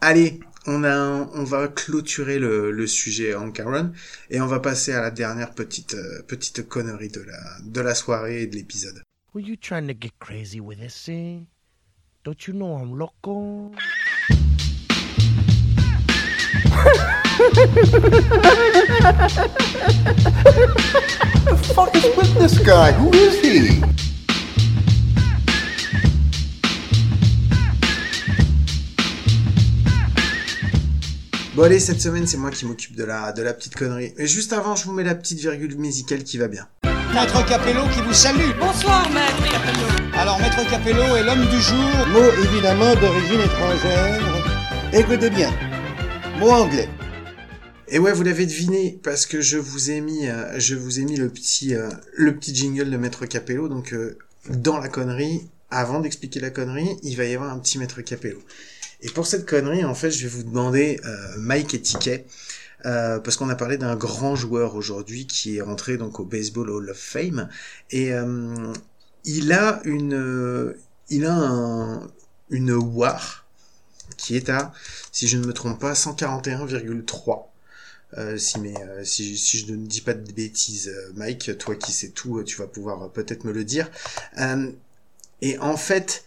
allez, on a, on va clôturer le, le sujet en Karen et on va passer à la dernière petite euh, petite connerie de la de la soirée et de l'épisode. Were you trying to get crazy with this thing? Don't you know I'm loco? the fuck is with this guy? Who is he? Bon allez, cette semaine c'est moi qui m'occupe de la, de la petite connerie. Et juste avant, je vous mets la petite virgule musicale qui va bien. Maître Capello qui vous salue. Bonsoir Maître Capello. Alors Maître Capello est l'homme du jour. Mot évidemment d'origine étrangère. Écoutez bien. Mot anglais. Et ouais, vous l'avez deviné parce que je vous ai mis, euh, je vous ai mis le petit, euh, le petit jingle de Maître Capello. Donc euh, dans la connerie, avant d'expliquer la connerie, il va y avoir un petit Maître Capello. Et pour cette connerie, en fait, je vais vous demander euh, Mike et Ticket. Euh, parce qu'on a parlé d'un grand joueur aujourd'hui qui est rentré donc au Baseball Hall of Fame et euh, il a une il a un, une WAR qui est à si je ne me trompe pas 141,3 euh, si, mais, euh, si, si, je ne dis pas de bêtises, Mike, toi qui sais tout, tu vas pouvoir peut-être me le dire. et en fait,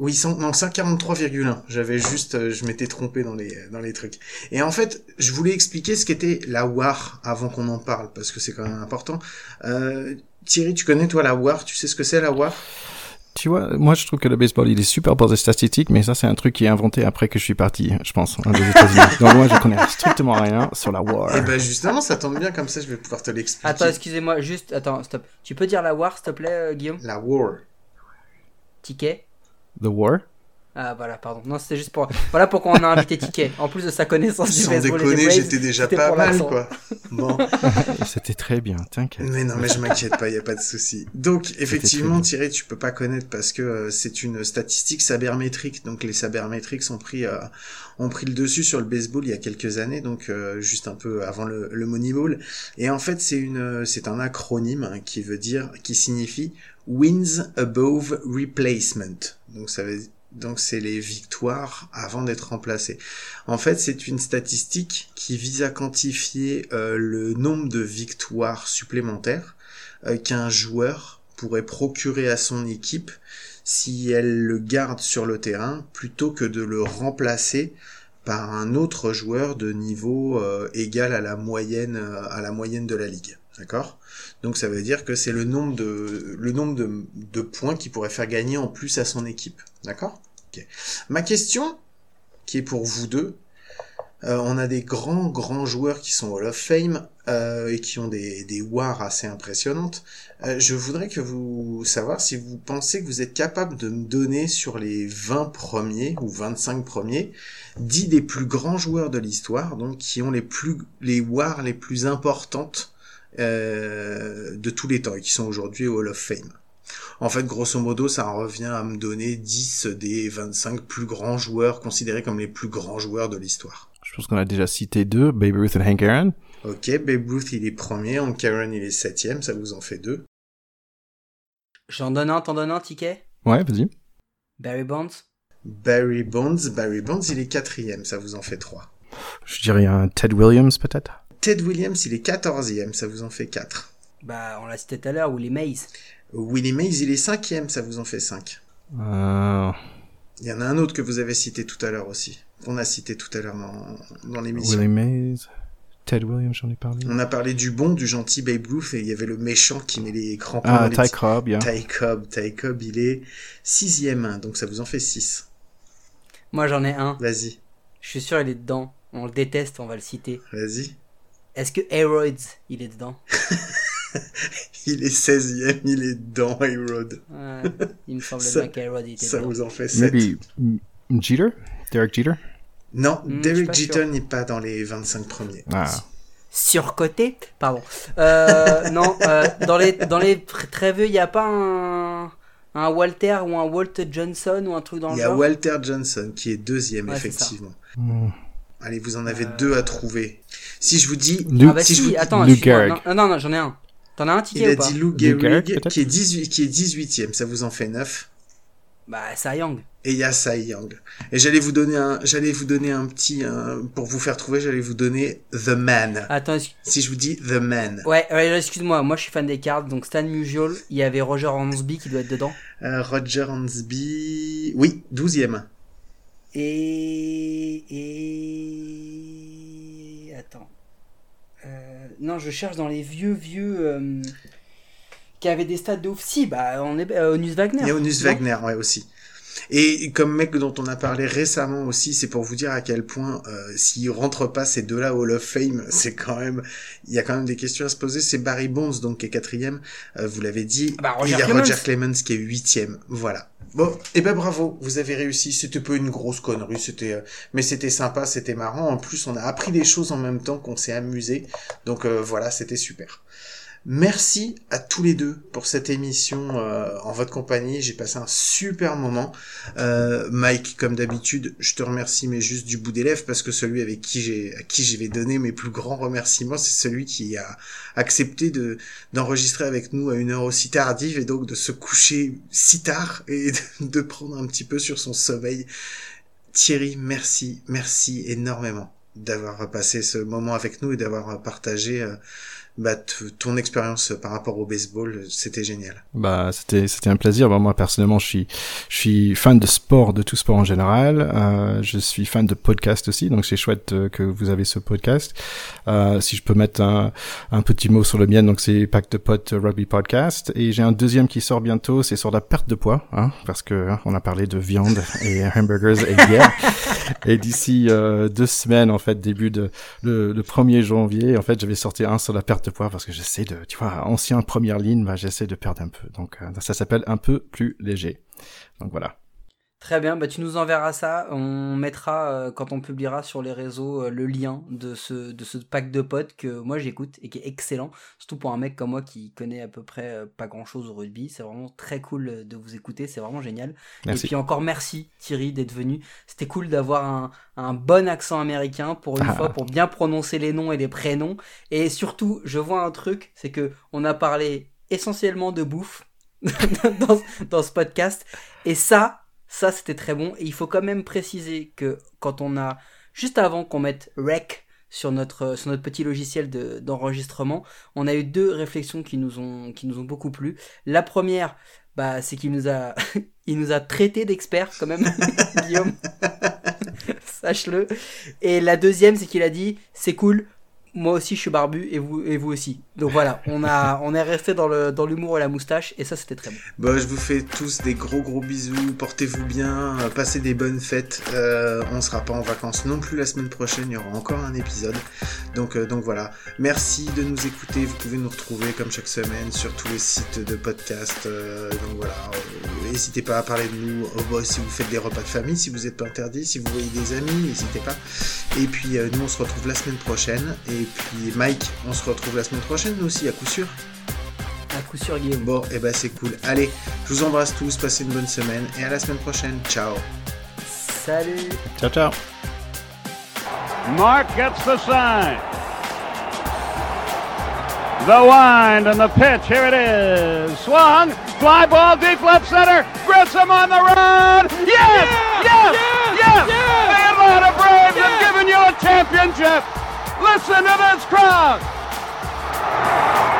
oui, non, 143,1. J'avais juste, euh, je m'étais trompé dans les, dans les trucs. Et en fait, je voulais expliquer ce qu'était la WAR avant qu'on en parle, parce que c'est quand même important. Euh, Thierry, tu connais toi la WAR? Tu sais ce que c'est la WAR? Tu vois, moi je trouve que le baseball il est super pour des statistiques, mais ça c'est un truc qui est inventé après que je suis parti, je pense, hein, des États-Unis. Donc moi je connais strictement rien sur la war. Et eh ben justement, ça tombe bien comme ça, je vais pouvoir te l'expliquer. Attends, excusez-moi, juste, attends, stop. Tu peux dire la war, s'il te plaît, euh, Guillaume? La war. Ticket? The war? Ah voilà, pardon. Non, c'était juste pour. Voilà pourquoi on a invité Ticket. En plus de sa connaissance du baseball. Sans déconner, j'étais déjà pas mal, quoi. Bon. c'était très bien, t'inquiète. Mais non, mais je m'inquiète pas, y a pas de souci. Donc, effectivement, Thierry, tu peux pas connaître parce que euh, c'est une statistique sabermétrique. Donc, les sabermétriques ont pris, euh, ont pris le dessus sur le baseball il y a quelques années, donc euh, juste un peu avant le, le Moneyball. Et en fait, c'est une, c'est un acronyme hein, qui veut dire, qui signifie Wins Above Replacement. Donc, ça veut donc c'est les victoires avant d'être remplacées. En fait, c'est une statistique qui vise à quantifier euh, le nombre de victoires supplémentaires euh, qu'un joueur pourrait procurer à son équipe si elle le garde sur le terrain plutôt que de le remplacer par un autre joueur de niveau euh, égal à la moyenne à la moyenne de la ligue. D'accord? Donc ça veut dire que c'est le nombre de le nombre de, points qu'il pourrait faire gagner en plus à son équipe. D'accord? Ma question, qui est pour vous deux, euh, on a des grands, grands joueurs qui sont Hall of Fame euh, et qui ont des, des wars assez impressionnantes. Euh, je voudrais que vous savoir si vous pensez que vous êtes capable de me donner sur les 20 premiers ou 25 premiers 10 des plus grands joueurs de l'histoire, donc qui ont les plus les wars les plus importantes de tous les temps et qui sont aujourd'hui au Hall of Fame. En fait, grosso modo, ça revient à me donner 10 des 25 plus grands joueurs considérés comme les plus grands joueurs de l'histoire. Je pense qu'on a déjà cité deux, Babe Ruth et Hank Aaron. Ok, Babe Ruth il est premier, Hank Aaron il est septième, ça vous en fait deux. J'en donne un, t'en donnes un, ticket Ouais, vas-y. Barry Bonds? Barry Bonds, Barry Bonds il est quatrième, ça vous en fait trois. Je dirais un Ted Williams peut-être? Ted Williams il est quatorzième, ça vous en fait quatre. Bah on l'a cité tout à l'heure, Willie Mays. Willie Mays, il est cinquième, ça vous en fait cinq. Euh... Il y en a un autre que vous avez cité tout à l'heure aussi. On a cité tout à l'heure dans, dans l'émission. Willie Mays. Ted Williams, j'en ai parlé. On a parlé du bon, du gentil Babe Ruth, et il y avait le méchant qui met les crampons. Ah, Ty Cobb, yeah. Ty Cobb, Ty Cobb, il est sixième, donc ça vous en fait six. Moi, j'en ai un. Vas-y. Je suis sûr, il est dedans. On le déteste, on va le citer. Vas-y. Est-ce que Aeroids, il est dedans? Il est 16ème, il est dans A-Rod. Ouais, il me semble bien qu'A-Rod était Ça vous en fait 7. Maybe Jeter? Derek Jeter? Non, hmm, Derek Jeter n'est pas dans les 25 premiers. Ah. Surcoté? Pardon. Euh, non, euh, dans, les, dans les très vieux, il n'y a pas un, un Walter ou un Walt Johnson ou un truc dans le genre Il y a Walter Johnson qui est deuxième, effectivement. Hmm. Allez, vous en avez euh... deux à trouver. Si je vous dis... ah bah si, si je vous... attends, Luke non, non, non j'en ai un. T'en as un ticket Il a dit Lou Gehrig, qui est 18, qui est 18e, ça vous en fait 9. Bah, Cy Young. Et il y a Cy Young. Et j'allais vous donner un, j'allais vous donner un petit, pour vous faire trouver, j'allais vous donner The Man. Attends, si je vous dis The Man. Ouais, excuse-moi, moi je suis fan des cartes, donc Stan Musial, il y avait Roger Hansby qui doit être dedans. Euh, Roger Hansby, oui, 12e. Et, et, attends. Euh, non, je cherche dans les vieux, vieux. Euh, qui avaient des stades de ouf. Si, bah, on est euh, Onus Wagner. Et Onus Wagner, ouais, aussi. Et comme mec dont on a parlé récemment aussi, c'est pour vous dire à quel point euh, s'il rentre pas ces deux-là au Hall of Fame, c'est quand même, il y a quand même des questions à se poser. C'est Barry Bonds donc qui est quatrième, euh, vous l'avez dit. Bah, il y a Roger Clemens qui est huitième. Voilà. Bon, eh ben bravo, vous avez réussi. C'était pas une grosse connerie, c'était, euh, mais c'était sympa, c'était marrant. En plus, on a appris des choses en même temps qu'on s'est amusé. Donc euh, voilà, c'était super. Merci à tous les deux pour cette émission euh, en votre compagnie. J'ai passé un super moment. Euh, Mike, comme d'habitude, je te remercie, mais juste du bout des lèvres, parce que celui avec qui j'ai, à qui je vais donner mes plus grands remerciements, c'est celui qui a accepté de d'enregistrer avec nous à une heure aussi tardive et donc de se coucher si tard et de, prendre un petit peu sur son sommeil. Thierry, merci, merci énormément d'avoir passé ce moment avec nous et d'avoir partagé. Euh, bah, ton expérience par rapport au baseball, c'était génial. Bah, c'était c'était un plaisir. Bah, moi personnellement, je suis je suis fan de sport, de tout sport en général. Euh, je suis fan de podcast aussi, donc c'est chouette euh, que vous avez ce podcast. Euh, si je peux mettre un, un petit mot sur le mien, donc c'est Pack de Pot Rugby Podcast. Et j'ai un deuxième qui sort bientôt, c'est sur la perte de poids, hein, parce que hein, on a parlé de viande et hamburgers et hier. et d'ici euh, deux semaines, en fait, début de le, le 1er janvier, en fait, je vais sortir un sur la perte poids parce que j'essaie de, tu vois, ancien première ligne, bah, j'essaie de perdre un peu. Donc euh, ça s'appelle un peu plus léger. Donc voilà. Très bien, bah tu nous enverras ça. On mettra euh, quand on publiera sur les réseaux euh, le lien de ce de ce pack de potes que moi j'écoute et qui est excellent, surtout pour un mec comme moi qui connaît à peu près pas grand chose au rugby. C'est vraiment très cool de vous écouter, c'est vraiment génial. Et puis encore merci Thierry d'être venu. C'était cool d'avoir un, un bon accent américain pour une ah. fois pour bien prononcer les noms et les prénoms. Et surtout, je vois un truc, c'est que on a parlé essentiellement de bouffe dans, dans ce podcast et ça ça, c'était très bon. Et il faut quand même préciser que quand on a, juste avant qu'on mette rec sur notre, petit logiciel d'enregistrement, on a eu deux réflexions qui nous ont, qui nous ont beaucoup plu. La première, bah, c'est qu'il nous a, il nous a traité d'experts quand même, Guillaume. Sache-le. Et la deuxième, c'est qu'il a dit, c'est cool, moi aussi je suis barbu et vous et vous aussi. Donc voilà, on est resté dans le dans l'humour et la moustache et ça c'était très bon. Bah je vous fais tous des gros gros bisous, portez-vous bien, euh, passez des bonnes fêtes. Euh, on sera pas en vacances non plus la semaine prochaine, il y aura encore un épisode. Donc euh, donc voilà, merci de nous écouter. Vous pouvez nous retrouver comme chaque semaine sur tous les sites de podcast. donc voilà, n'hésitez pas à parler de nous. Si vous faites des repas de famille, si vous êtes pas interdit, si vous voyez des amis, n'hésitez pas. Et puis nous on se retrouve la semaine prochaine et puis Mike, on se retrouve la semaine prochaine, nous aussi, à coup sûr. À coup sûr, Guillaume. Bon, et eh ben c'est cool. Allez, je vous embrasse tous, passez une bonne semaine et à la semaine prochaine. Ciao. Salut. Ciao, ciao. Mark gets the sign. The wind and the pitch. Here it is. Swung. Fly ball deep left center. Grissom on the run. Yes! Yes! Yes! yes! yes! The Atlanta Braves have given you a championship. Listen to this crowd. Bye.